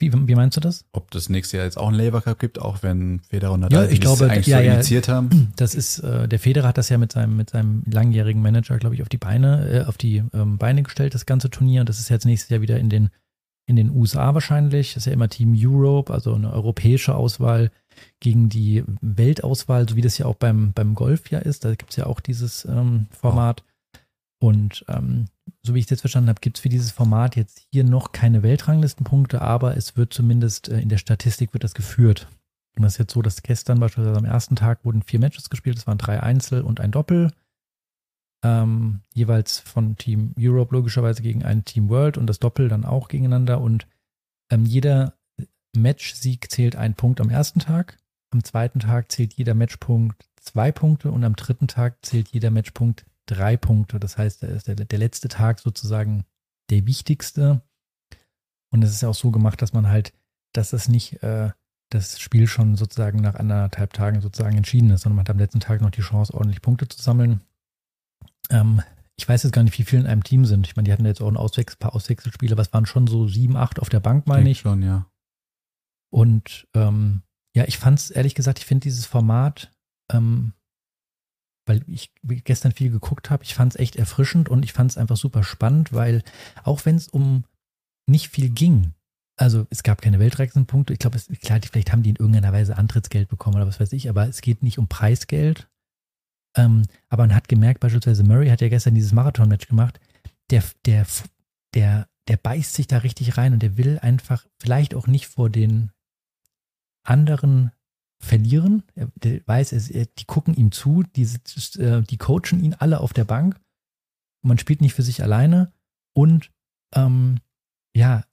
Wie, wie meinst du das? Ob das nächste Jahr jetzt auch einen Labour Cup gibt, auch wenn Federer und Nadal Ja, ich glaube, eigentlich ja, so ja. initiiert haben? [clears throat] Das ist, äh, der Federer hat das ja mit seinem, mit seinem langjährigen Manager, glaube ich, auf die Beine, äh, auf die ähm, Beine gestellt, das ganze Turnier. Und das ist jetzt nächstes Jahr wieder in den, in den USA wahrscheinlich. Das ist ja immer Team Europe, also eine europäische Auswahl gegen die Weltauswahl, so wie das ja auch beim, beim Golf ja ist. Da gibt es ja auch dieses ähm, Format. Und ähm, so wie ich jetzt verstanden habe, gibt es für dieses Format jetzt hier noch keine Weltranglistenpunkte, aber es wird zumindest äh, in der Statistik wird das geführt. Und das ist jetzt so, dass gestern beispielsweise am ersten Tag wurden vier Matches gespielt, es waren drei Einzel und ein Doppel. Ähm, jeweils von Team Europe logischerweise gegen ein Team World und das Doppel dann auch gegeneinander. Und ähm, jeder Matchsieg zählt ein Punkt am ersten Tag. Am zweiten Tag zählt jeder Matchpunkt zwei Punkte und am dritten Tag zählt jeder Matchpunkt drei Punkte. Das heißt, da ist der, der letzte Tag sozusagen der wichtigste. Und es ist ja auch so gemacht, dass man halt, dass es nicht äh, das Spiel schon sozusagen nach anderthalb Tagen sozusagen entschieden ist, sondern man hat am letzten Tag noch die Chance, ordentlich Punkte zu sammeln. Ähm, ich weiß jetzt gar nicht, wie viele in einem Team sind. Ich meine, die hatten jetzt auch ein Auswechsel, paar Auswechselspiele, aber es waren schon so sieben, acht auf der Bank, meine Denk ich. schon, ja. Und ähm, ja, ich fand es, ehrlich gesagt, ich finde dieses Format, ähm, weil ich gestern viel geguckt habe, ich fand es echt erfrischend und ich fand es einfach super spannend, weil auch wenn es um nicht viel ging, also es gab keine Weltranglistenpunkte, ich glaube, klar, vielleicht haben die in irgendeiner Weise Antrittsgeld bekommen oder was weiß ich, aber es geht nicht um Preisgeld. Ähm, aber man hat gemerkt, beispielsweise Murray hat ja gestern dieses Marathon-Match gemacht, der, der, der, der beißt sich da richtig rein und der will einfach vielleicht auch nicht vor den anderen verlieren. Er, der weiß, er, die gucken ihm zu, die, äh, die coachen ihn alle auf der Bank. Man spielt nicht für sich alleine. Und ähm, ja,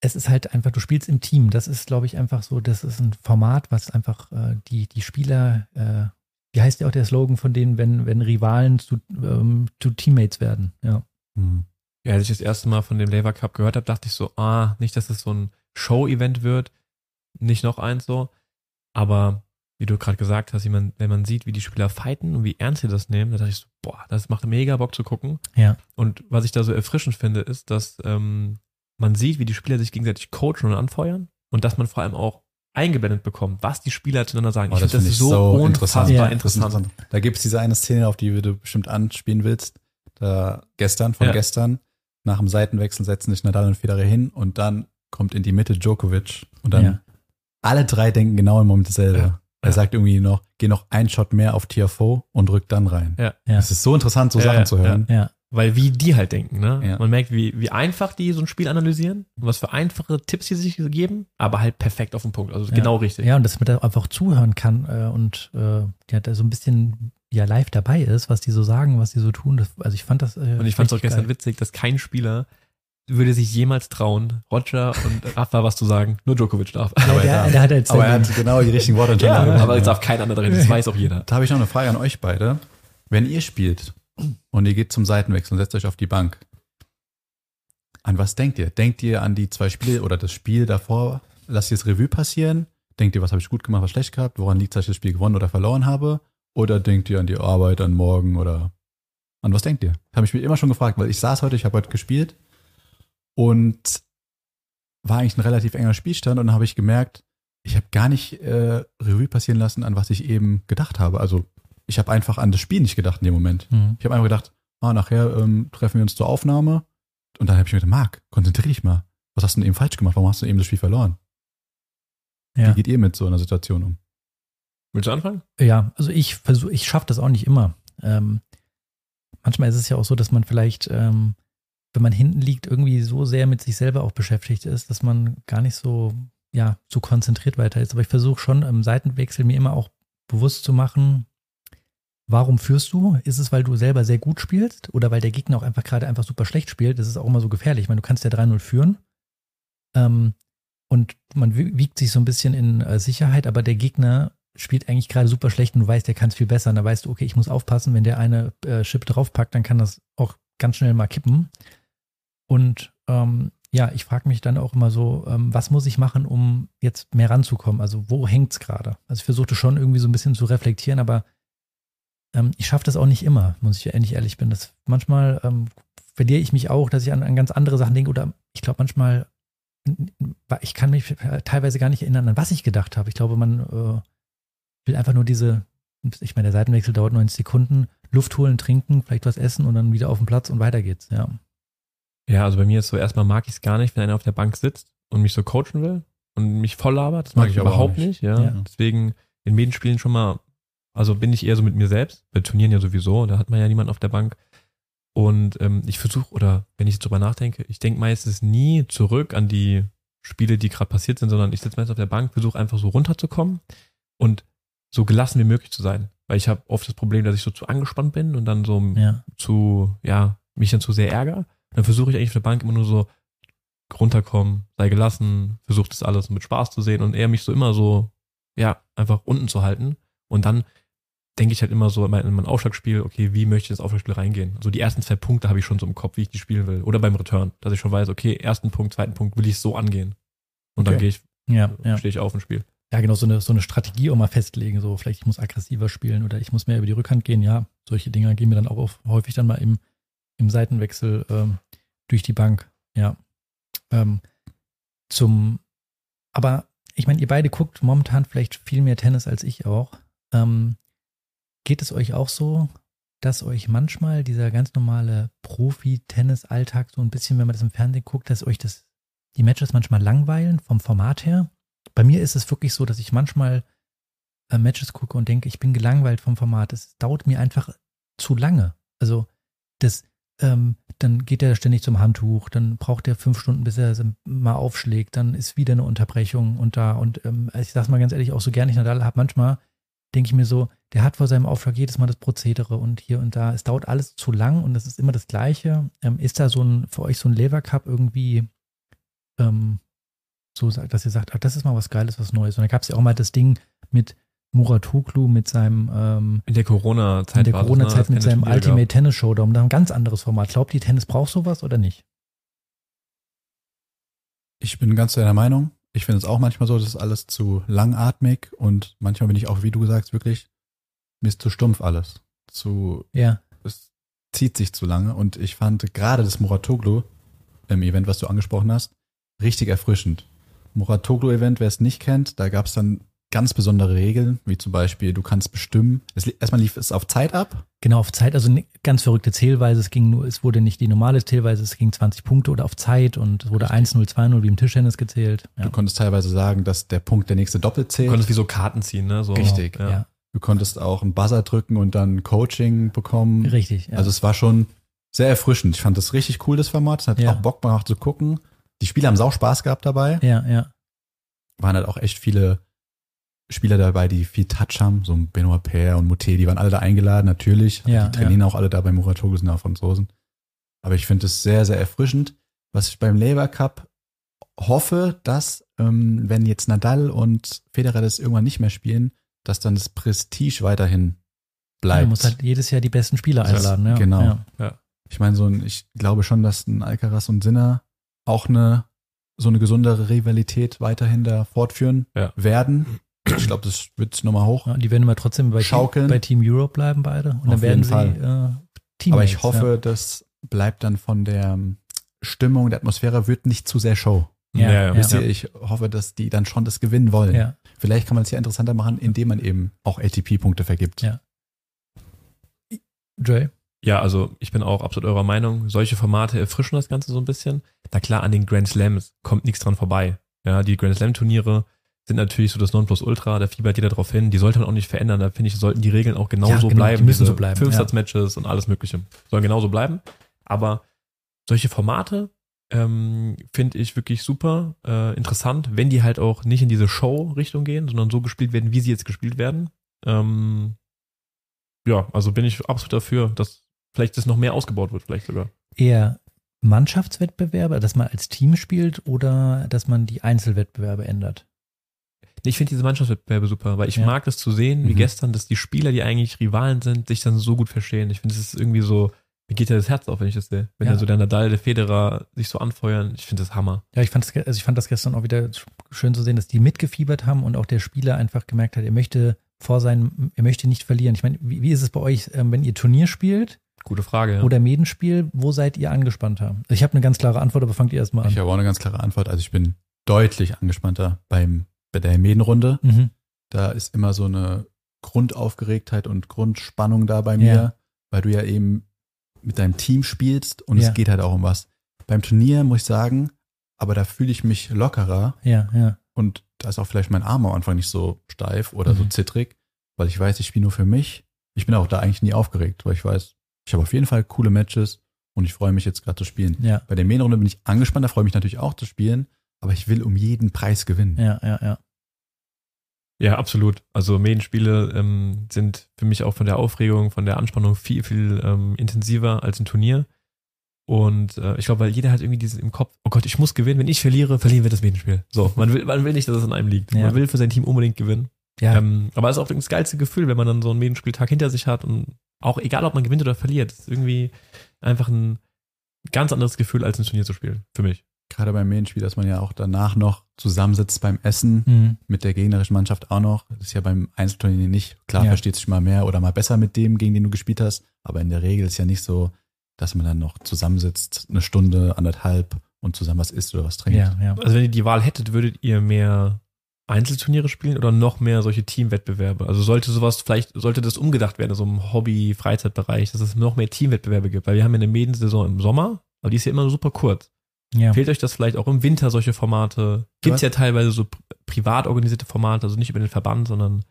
es ist halt einfach, du spielst im Team. Das ist, glaube ich, einfach so, das ist ein Format, was einfach äh, die, die Spieler, äh, wie heißt ja auch der Slogan von denen, wenn, wenn Rivalen zu, ähm, zu Teammates werden. Ja. Hm. Ja, als ich das erste Mal von dem Labour Cup gehört habe, dachte ich so, ah, nicht, dass es so ein Show-Event wird, nicht noch eins so. Aber wie du gerade gesagt hast, man, wenn man sieht, wie die Spieler fighten und wie ernst sie das nehmen, da dachte ich so, boah, das macht mega Bock zu gucken. Ja. Und was ich da so erfrischend finde, ist, dass ähm, man sieht, wie die Spieler sich gegenseitig coachen und anfeuern und dass man vor allem auch eingeblendet bekommt, was die Spieler zueinander sagen. Oh, ich finde das find ich so, unfassbar Ja. interessant. Da gibt es diese eine Szene, auf die du bestimmt anspielen willst. Da gestern, von Ja. gestern, nach dem Seitenwechsel setzen sich Nadal und Federer hin und dann kommt in die Mitte Djokovic und dann Ja. Alle drei denken genau im Moment dasselbe. Ja. Er Ja. sagt irgendwie noch, geh noch einen Shot mehr auf TFO und rück dann rein. Ja. Ja. Es ist so interessant, so Ja, Sachen ja, zu hören. Ja. Weil wie die halt denken, ne? Ja. Man merkt, wie, wie einfach die so ein Spiel analysieren und was für einfache Tipps sie sich geben, aber halt perfekt auf den Punkt. Also Ja. genau richtig. Ja, und dass man da einfach zuhören kann äh, und äh, ja, da so ein bisschen ja live dabei ist, was die so sagen, was die so tun. Das, also ich fand das. Äh, Und ich fand es auch gestern geil. witzig, dass kein Spieler würde sich jemals trauen, Roger und [laughs] Rafa was zu sagen. Nur Djokovic darf. Ja, Aber der, ja. der hat jetzt Aber er hat genau die richtigen Worte Ja, untereinander. aber jetzt darf kein anderer reden. Das weiß auch jeder. Da habe ich noch eine Frage an euch beide. Wenn ihr spielt und ihr geht zum Seitenwechsel und setzt euch auf die Bank, an was denkt ihr? Denkt ihr an die zwei Spiele oder das Spiel davor? Lasst ihr das Revue passieren? Denkt ihr, was habe ich gut gemacht, was schlecht gehabt? Woran liegt es, dass ich das Spiel gewonnen oder verloren habe? Oder denkt ihr an die Arbeit, an morgen oder an was denkt ihr? Habe ich mich immer schon gefragt, weil ich saß heute, ich habe heute gespielt und war eigentlich ein relativ enger Spielstand und dann habe ich gemerkt, ich habe gar nicht äh, Revue passieren lassen, an was ich eben gedacht habe. Also ich habe einfach an das Spiel nicht gedacht in dem Moment. Mhm. Ich habe einfach gedacht, ah, nachher ähm, treffen wir uns zur Aufnahme. Und dann habe ich mir gedacht, Marc, konzentrier dich mal. Was hast du denn eben falsch gemacht? Warum hast du eben das Spiel verloren? Ja. Wie geht ihr mit so einer Situation um? Willst du anfangen? Ja, also ich versuche, ich schaffe das auch nicht immer. Ähm, manchmal ist es ja auch so, dass man vielleicht, ähm, wenn man hinten liegt, irgendwie so sehr mit sich selber auch beschäftigt ist, dass man gar nicht so, ja, so konzentriert weiter ist. Aber ich versuche schon im Seitenwechsel mir immer auch bewusst zu machen, warum führst du? Ist es, weil du selber sehr gut spielst oder weil der Gegner auch einfach gerade einfach super schlecht spielt? Das ist auch immer so gefährlich. Ich meine, du kannst ja 3-0 führen. Ähm, und man wiegt sich so ein bisschen in äh, Sicherheit, aber der Gegner spielt eigentlich gerade super schlecht und du weißt, der kann es viel besser. Und da weißt du, okay, ich muss aufpassen, wenn der eine äh, Chip draufpackt, dann kann das auch ganz schnell mal kippen. Und ähm, ja, ich frage mich dann auch immer so, ähm, was muss ich machen, um jetzt mehr ranzukommen? Also wo hängt es gerade? Also ich versuchte schon irgendwie so ein bisschen zu reflektieren, aber ähm, ich schaffe das auch nicht immer, muss ich ehrlich ehrlich bin. Das manchmal ähm, verliere ich mich auch, dass ich an, an ganz andere Sachen denke oder ich glaube manchmal ich kann mich teilweise gar nicht erinnern, an was ich gedacht habe. Ich glaube, man äh, will einfach nur diese, ich meine, der Seitenwechsel dauert 90 Sekunden, Luft holen, trinken, vielleicht was essen und dann wieder auf den Platz und weiter geht's, ja. Ja, also bei mir ist so, erstmal mag ich es gar nicht, wenn einer auf der Bank sitzt und mich so coachen will und mich voll labert. Das mag, mag ich überhaupt nicht. nicht, ja. ja. Deswegen in Medienspielen schon mal, also bin ich eher so mit mir selbst, bei Turnieren ja sowieso, da hat man ja niemanden auf der Bank. Und ähm, ich versuche, oder wenn ich jetzt drüber nachdenke, ich denke meistens nie zurück an die Spiele, die gerade passiert sind, sondern ich sitze meistens auf der Bank, versuche einfach so runterzukommen und so gelassen wie möglich zu sein. Weil ich habe oft das Problem, dass ich so zu angespannt bin und dann so ja. zu, ja, mich dann zu sehr ärgere. Dann versuche ich eigentlich auf der Bank immer nur so runterkommen, sei gelassen, versuche das alles mit Spaß zu sehen und eher mich so immer so, ja, einfach unten zu halten. Und dann denke ich halt immer so in mein, in mein Aufschlagspiel, okay, wie möchte ich ins Aufschlagspiel reingehen? So die ersten zwei Punkte habe ich schon so im Kopf, wie ich die spielen will. Oder beim Return, dass ich schon weiß, okay, ersten Punkt, zweiten Punkt will ich so angehen. Und okay. dann gehe ich, ja, ja. stehe ich auf und spiele. Ja, genau, so eine, so eine Strategie auch mal festlegen. So, vielleicht ich muss aggressiver spielen oder ich muss mehr über die Rückhand gehen. Ja, solche Dinge gehen mir dann auch auf, häufig dann mal im, im Seitenwechsel ähm, durch die Bank. Ja. Ähm, zum, aber ich meine, ihr beide guckt momentan vielleicht viel mehr Tennis als ich auch. Ähm, Geht es euch auch so, dass euch manchmal dieser ganz normale Profi-Tennis-Alltag so ein bisschen, wenn man das im Fernsehen guckt, dass euch das, die Matches manchmal langweilen vom Format her? Bei mir ist es wirklich so, dass ich manchmal äh, Matches gucke und denke, ich bin gelangweilt vom Format. Es dauert mir einfach zu lange. Also das, ähm, dann geht er ständig zum Handtuch, dann braucht er fünf Stunden, bis er mal aufschlägt, dann ist wieder eine Unterbrechung und da und ähm, ich sag's mal ganz ehrlich, auch so gerne ich Nadal habe, manchmal denke ich mir so, der hat vor seinem Aufschlag jedes Mal das Prozedere und hier und da. Es dauert alles zu lang und es ist immer das Gleiche. Ähm, ist da so ein, für euch so ein Lever Cup irgendwie ähm, so, dass ihr sagt, ach, das ist mal was Geiles, was Neues. Und da gab es ja auch mal das Ding mit Muratoglu mit seinem ähm, in der Corona-Zeit in der Corona-Zeit ne, mit seinem Ultimate Tennis Showdown, da ein ganz anderes Format. Glaubt ihr, Tennis braucht sowas oder nicht? Ich bin ganz deiner Meinung. Ich finde es auch manchmal so, das ist alles zu langatmig und manchmal bin ich auch, wie du sagst, wirklich, mir ist zu stumpf alles. Zu, ja. es zieht sich zu lange und ich fand gerade das Muratoglu im Event, was du angesprochen hast, richtig erfrischend. Muratoglu-Event, wer es nicht kennt, da gab es dann ganz besondere Regeln, wie zum Beispiel, du kannst bestimmen, es, erstmal lief es auf Zeit ab. Genau, auf Zeit, also ganz verrückte Zählweise. Es ging nur, es wurde nicht die normale Zählweise, es ging 20 Punkte oder auf Zeit und es wurde 1-0, 2-0 wie im Tischtennis gezählt. Ja. Du konntest teilweise sagen, dass der Punkt der nächste doppelt zählt. Du konntest wie so Karten ziehen, ne? So. Richtig, ja. ja. Du konntest auch einen Buzzer drücken und dann Coaching bekommen. Richtig, ja. Also es war schon sehr erfrischend. Ich fand das richtig cool, das Format. Es hat ja. auch Bock gemacht zu gucken. Die Spieler haben auch Spaß gehabt dabei. Ja, ja. Waren halt auch echt viele Spieler dabei, die viel Touch haben, so Benoit Paire und Moutet, die waren alle da eingeladen, natürlich. Ja, die trainieren ja. auch alle da bei Muratoglu, sind auch Franzosen. Aber ich finde es sehr, sehr erfrischend. Was ich beim Labour Cup hoffe, dass, ähm, wenn jetzt Nadal und Federer das irgendwann nicht mehr spielen, dass dann das Prestige weiterhin bleibt. Man muss halt jedes Jahr die besten Spieler einladen, ja. Genau. Ja. ja. Ich meine, so ein, ich glaube schon, dass ein Alcaraz und Sinner auch eine so eine gesundere Rivalität weiterhin da fortführen ja. werden. Ich glaube, das wird nochmal hoch. Ja, die werden immer trotzdem bei Team, bei Team Europe bleiben, beide. Und Auf dann werden sie äh, Teammates, Aber ich hoffe, ja. das bleibt dann von der ähm, Stimmung, der Atmosphäre, wird nicht zu sehr Show. Ja, ja, Wisst ihr, ich hoffe, dass die dann schon das gewinnen wollen. Ja. Vielleicht kann man es ja interessanter machen, indem man eben auch ATP-Punkte vergibt. Ja. Jay? Ja, also ich bin auch absolut eurer Meinung. Solche Formate erfrischen das Ganze so ein bisschen. Na klar, an den Grand Slams kommt nichts dran vorbei. Ja, die Grand Slam Turniere sind natürlich so das Nonplusultra, da fiebert jeder drauf hin. Die sollte man auch nicht verändern. Da finde ich, sollten die Regeln auch genauso ja, genau, bleiben. Die müssen so bleiben. Fünfsatzmatches ja. und alles Mögliche. Sollen genauso bleiben. Aber solche Formate ähm, finde ich wirklich super äh, interessant, wenn die halt auch nicht in diese Show-Richtung gehen, sondern so gespielt werden, wie sie jetzt gespielt werden. Ähm, ja, also bin ich absolut dafür, dass vielleicht das noch mehr ausgebaut wird, vielleicht sogar. Eher Mannschaftswettbewerbe, dass man als Team spielt oder dass man die Einzelwettbewerbe ändert? Ich finde diese Mannschaftswettbewerbe super, weil ich Ja. mag das zu sehen, wie Mhm. gestern, dass die Spieler, die eigentlich Rivalen sind, sich dann so gut verstehen. Ich finde, es ist irgendwie so, mir geht ja das Herz auf, wenn ich das sehe. Wenn Ja. ja. so der Nadal, der Federer sich so anfeuern, ich finde das Hammer. Ja, ich fand, das, also ich fand das gestern auch wieder schön zu sehen, dass die mitgefiebert haben und auch der Spieler einfach gemerkt hat, er möchte vor sein, er möchte nicht verlieren. Ich meine, wie, wie ist es bei euch, ähm, wenn ihr Turnier spielt Gute Frage. Ja. oder Medenspiel, wo seid ihr angespannter? Also ich habe eine ganz klare Antwort, aber fangt ihr erstmal an. Ich habe auch eine ganz klare Antwort. Also ich bin deutlich angespannter beim, bei der Medenrunde. Mhm. Da ist immer so eine Grundaufgeregtheit und Grundspannung da bei mir, Ja. weil du ja eben mit deinem Team spielst und Ja. es geht halt auch um was. Beim Turnier muss ich sagen, aber da fühle ich mich lockerer Ja, ja. und da ist auch vielleicht mein Arm am Anfang nicht so steif oder so Mhm. zittrig, weil ich weiß, ich spiele nur für mich. Ich bin auch da eigentlich nie aufgeregt, weil ich weiß, ich habe auf jeden Fall coole Matches und ich freue mich jetzt gerade zu spielen. Ja, Bei der Main-Runde bin ich angespannt, da freue ich mich natürlich auch zu spielen, aber ich will um jeden Preis gewinnen. ja, ja, ja. Ja, absolut. Also Medenspiele ähm, sind für mich auch von der Aufregung, von der Anspannung viel, viel ähm, intensiver als ein Turnier. Und äh, ich glaube, weil jeder hat irgendwie dieses im Kopf, oh Gott, ich muss gewinnen, wenn ich verliere, verlieren wir das Medenspiel. So, man will, man will nicht, dass es an einem liegt. Ja. Man will für sein Team unbedingt gewinnen. Ja, Ähm, aber es ist auch das geilste Gefühl, wenn man dann so einen Medenspieltag hinter sich hat und auch egal, ob man gewinnt oder verliert, ist irgendwie einfach ein ganz anderes Gefühl, als ein Turnier zu spielen. Für mich. Gerade beim Main-Spiel, dass man ja auch danach noch zusammensitzt beim Essen mhm. mit der gegnerischen Mannschaft auch noch. Das ist ja beim Einzelturnier nicht. Klar Ja. versteht sich mal mehr oder mal besser mit dem, gegen den du gespielt hast, aber in der Regel ist ja nicht so, dass man dann noch zusammensitzt, eine Stunde, anderthalb und zusammen was isst oder was trinkt. ja, ja. Also wenn ihr die Wahl hättet, würdet ihr mehr Einzelturniere spielen oder noch mehr solche Teamwettbewerbe? Also sollte sowas vielleicht, sollte das umgedacht werden, so im Hobby-Freizeitbereich, dass es noch mehr Teamwettbewerbe gibt? Weil wir haben ja eine Medensaison im Sommer, aber die ist ja immer super kurz. Ja. Fehlt euch das vielleicht auch im Winter, solche Formate? Gibt es ja teilweise so pri- privat organisierte Formate, also nicht über den Verband, sondern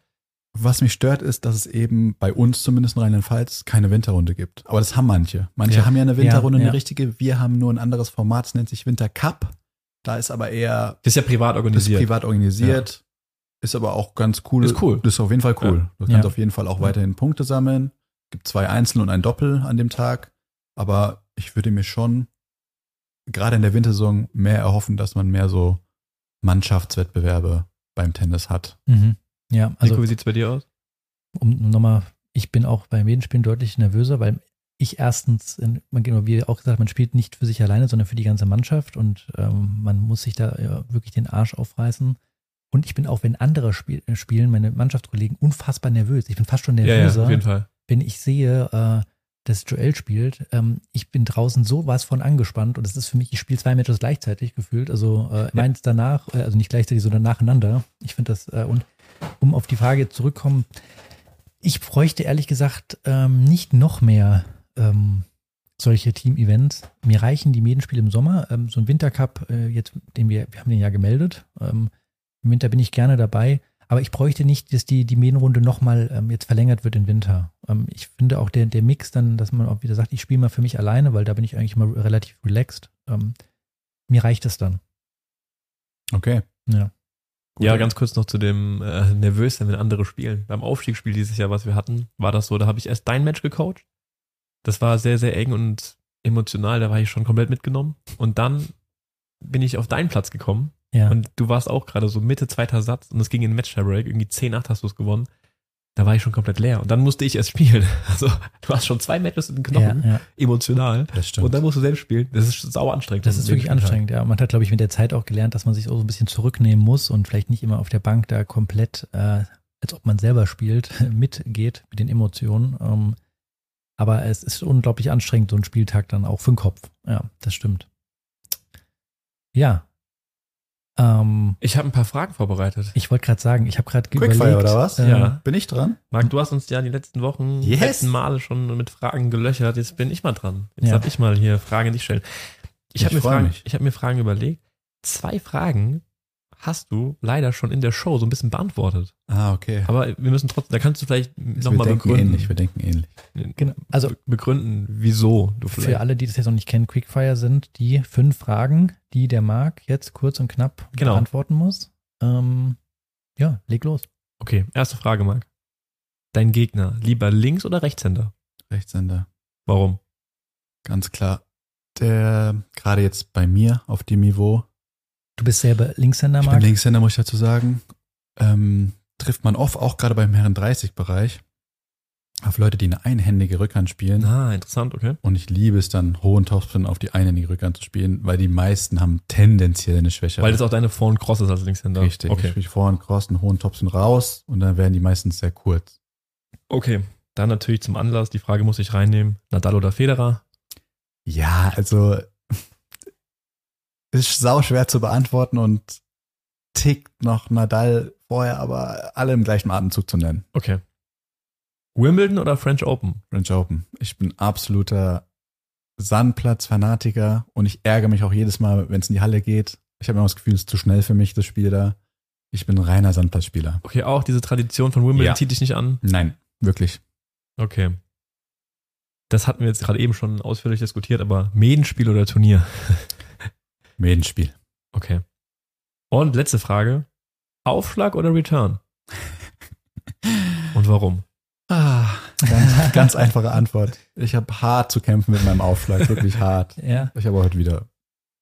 Was mich stört, ist, dass es eben bei uns zumindest in Rheinland-Pfalz keine Winterrunde gibt. Aber das haben manche. Manche Ja. haben ja eine Winterrunde, Ja, eine richtige. Wir haben nur ein anderes Format, es nennt sich Wintercup. Da ist aber eher das ist ja privat das ist organisiert. privat organisiert. Ist aber auch ganz cool. Ist cool. Das ist auf jeden Fall cool. Du kannst auf jeden Fall auch weiterhin Punkte sammeln. Gibt zwei Einzel und ein Doppel an dem Tag. Aber ich würde mir schon gerade in der Wintersaison mehr erhoffen, dass man mehr so Mannschaftswettbewerbe beim Tennis hat. Mhm. Ja, also Nico, wie sieht's bei dir aus? um nochmal, ich bin auch beim Medenspielen deutlich nervöser, weil ich erstens, man, genau, wie auch gesagt, man spielt nicht für sich alleine, sondern für die ganze Mannschaft und ähm, man muss sich da ja, wirklich den Arsch aufreißen. Und ich bin auch, wenn andere spiel, äh, spielen, meine Mannschaftskollegen, unfassbar nervös. Ich bin fast schon Ja, ja, nervöser, auf jeden Fall. wenn ich sehe, äh, dass Joel spielt. Ähm, ich bin draußen sowas von angespannt und es ist für mich, ich spiele zwei Matches gleichzeitig gefühlt. Also äh, meins danach, äh, also nicht gleichzeitig, sondern nacheinander. Ich finde das, äh, und um auf die Frage zurückkommen, ich bräuchte ehrlich gesagt ähm, nicht noch mehr ähm, solche Team-Events. Mir reichen die Medenspiele im Sommer. Ähm, so ein Wintercup, äh, jetzt, den wir, wir haben den ja gemeldet. Ähm, Im Winter bin ich gerne dabei. Aber ich bräuchte nicht, dass die, die Medenrunde nochmal ähm, jetzt verlängert wird im Winter. Ähm, ich finde auch der, der Mix dann, dass man auch wieder sagt, ich spiele mal für mich alleine, weil da bin ich eigentlich mal relativ relaxed. Ähm, mir reicht es dann. Okay. Ja. Ja, ganz kurz noch zu dem äh, nervös sein, wenn andere spielen. Beim Aufstiegsspiel dieses Jahr, was wir hatten, war das so, da habe ich erst dein Match gecoacht. Das war sehr, sehr eng und emotional, da war ich schon komplett mitgenommen. Und dann bin ich auf deinen Platz gekommen Ja. und du warst auch gerade so Mitte zweiter Satz und es ging in Match Break, irgendwie 10-8 hast du es gewonnen. Da war ich schon komplett leer und dann musste ich erst [laughs] spielen. Also du hast schon zwei Matches in den Knochen, ja, ja. emotional. Das stimmt. Und dann musst du selbst spielen. Das ist sauer anstrengend. Das ist wirklich anstrengend, ja. Man hat, glaube ich, mit der Zeit auch gelernt, dass man sich auch so ein bisschen zurücknehmen muss und vielleicht nicht immer auf der Bank da komplett, äh, als ob man selber spielt, [laughs] mitgeht mit den Emotionen. Ähm, aber es ist unglaublich anstrengend, so ein Spieltag dann auch für den Kopf. Ja, das stimmt. Ja. Ähm, Ich habe ein paar Fragen vorbereitet. ich wollte gerade sagen, ich habe gerade Quickfire überlegt. oder was? Äh, Ja. Bin ich dran? Marc, du hast uns ja die letzten Wochen, Yes. letzten Male schon mit Fragen gelöchert. Jetzt bin ich mal dran. Jetzt Ja. darf ich mal hier Fragen dich stellen. Ich Ich habe mir, Fragen- ich hab mir Fragen überlegt. Zwei Fragen hast du leider schon in der Show so ein bisschen beantwortet. Ah, okay. Aber wir müssen trotzdem, da kannst du vielleicht wir nochmal denken begründen. ähnlich, wir denken ähnlich. Genau. Also be- begründen, wieso du vielleicht. für alle, die das jetzt noch nicht kennen, Quickfire sind die fünf Fragen, die der Marc jetzt kurz und knapp Genau. beantworten muss. Ähm, ja, leg los. Okay, erste Frage, Marc. dein Gegner lieber Links- oder Rechtshänder? Rechtshänder. Warum? Ganz klar. Der, gerade jetzt bei mir auf dem Niveau, Du bist selber Linkshänder, ich bin Marc? Linkshänder, muss ich dazu sagen, ähm, trifft man oft, auch gerade beim Herren 30-Bereich, auf Leute, die eine einhändige Rückhand spielen. Ah, interessant, okay. Und ich liebe es dann, hohen Topspin auf die einhändige Rückhand zu spielen, weil die meisten haben tendenziell eine Schwäche. Weil das auch deine Vor- und Cross ist als Linkshänder. Richtig. Ich Okay. spiele vor und cross einen hohen Topspin raus und dann werden die meistens sehr kurz. Okay. Dann natürlich zum Anlass, die Frage muss ich reinnehmen. Nadal oder Federer? Ja, also ist sau schwer zu beantworten und tickt noch Nadal vorher, aber alle im gleichen Atemzug zu nennen. Okay. Wimbledon oder French Open? French Open. Ich bin absoluter Sandplatz-Fanatiker und ich ärgere mich auch jedes Mal, wenn es in die Halle geht. Ich habe immer das Gefühl, es ist zu schnell für mich, das Spiel da. Ich bin ein reiner Sandplatzspieler. Okay, auch diese Tradition von Wimbledon Ja. zieht dich nicht an? Nein, wirklich. Okay. Das hatten wir jetzt gerade eben schon ausführlich diskutiert, aber Medenspiel oder Turnier? [laughs] Medenspiel. Okay. Und letzte Frage. Aufschlag oder Return? Und warum? Ah, ganz, ganz einfache Antwort. Ich habe hart zu kämpfen mit meinem Aufschlag, wirklich hart. Ja. Ich habe heute wieder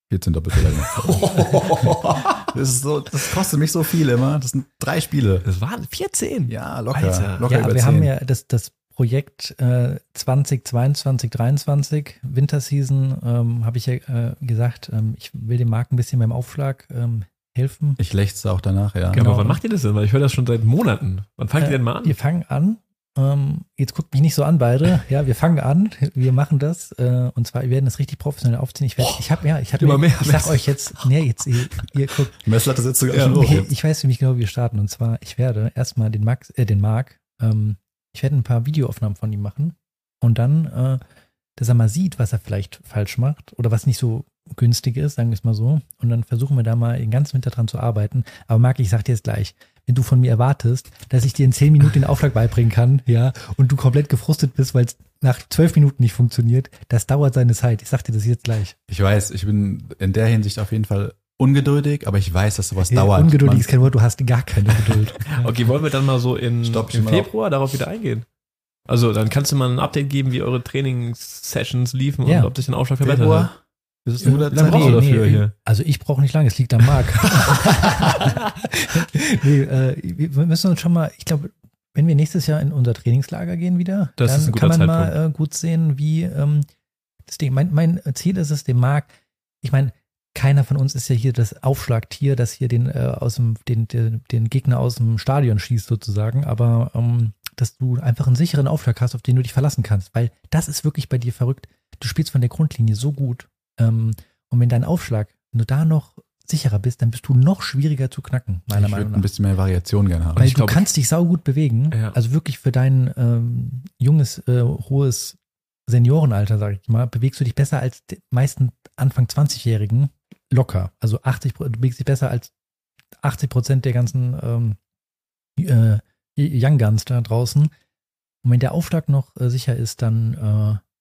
14 Doppelfehler gemacht. [laughs] Das, so, das kostet mich so viel immer. Das sind drei Spiele. Das waren 14. Ja, locker. Alter. locker Ja, wir 10. haben ja das, das Projekt äh, 2022, 23, Winterseason, ähm, habe ich ja äh, gesagt, ähm, ich will dem Marc ein bisschen beim Aufschlag ähm, helfen. ich lechze auch danach, ja. Genau. Aber wann macht ihr das denn? Weil ich höre das schon seit Monaten. Wann fangt ihr Äh, denn mal an? Wir fangen an. Ähm, jetzt guckt mich nicht so an, beide. [laughs] Ja, wir fangen an. Wir machen das. Äh, und zwar, wir werden das richtig professionell aufziehen. Ich, werd, ich habe ja, ich habe Immer mehr, ich sag euch jetzt, nee, jetzt, ihr, ihr guckt, [laughs] Messlatte sitzt sogar Ja, schon hoch ich, jetzt. ich weiß nämlich genau, wie wir starten. Und zwar, ich werde erstmal den Max, äh, den Marc, ähm, ich werde ein paar Videoaufnahmen von ihm machen und dann, äh, dass er mal sieht, was er vielleicht falsch macht oder was nicht so günstig ist, sagen wir es mal so. Und dann versuchen wir da mal den ganzen Winter dran zu arbeiten. Aber Marc, ich sag dir jetzt gleich, wenn du von mir erwartest, dass ich dir in zehn Minuten den Aufschlag beibringen kann, ja, und du komplett gefrustet bist, weil es nach zwölf Minuten nicht funktioniert, das dauert seine Zeit. Ich sag dir das jetzt gleich. Ich weiß, ich bin in der Hinsicht auf jeden Fall ungeduldig, aber ich weiß, dass sowas Äh, dauert. Ungeduldig Man- ist kein Wort, du hast gar keine Geduld. [laughs] Okay, wollen wir dann mal so in, Stopp, im Februar darauf wieder eingehen? Also, dann kannst du mal ein Update geben, wie eure Trainingssessions liefen Ja. und ob sich dein Aufschlag verbessert Februar? hat. Das ist brauchst du Zeit. dafür hier? Also ich brauche nicht lange, es liegt am Marc. [laughs] [laughs] nee, äh, wir müssen uns schon mal, ich glaube, wenn wir nächstes Jahr in unser Trainingslager gehen wieder, Das dann kann man Zeitpunkt. mal äh, gut sehen, wie ähm, das Ding. Mein, mein Ziel ist es, dem Marc, ich meine, keiner von uns ist ja hier das Aufschlagtier, das hier den, äh, aus dem, den, den, den Gegner aus dem Stadion schießt sozusagen, aber ähm, dass du einfach einen sicheren Aufschlag hast, auf den du dich verlassen kannst, weil das ist wirklich bei dir verrückt. Du spielst von der Grundlinie so gut ähm, und wenn dein Aufschlag, wenn du da noch sicherer bist, dann bist du noch schwieriger zu knacken, meiner Ich Meinung nach. ein bisschen mehr Variation gerne haben. Weil ich du glaub- kannst dich saugut bewegen. Ja. Also wirklich für dein ähm, junges, äh, hohes Seniorenalter, sag ich mal, bewegst du dich besser als die meisten Anfang 20-Jährigen locker. Also 80, Pro- du bewegst dich besser als 80 Prozent der ganzen ähm, äh, Young Guns da draußen. Und wenn der Aufschlag noch äh, sicher ist, dann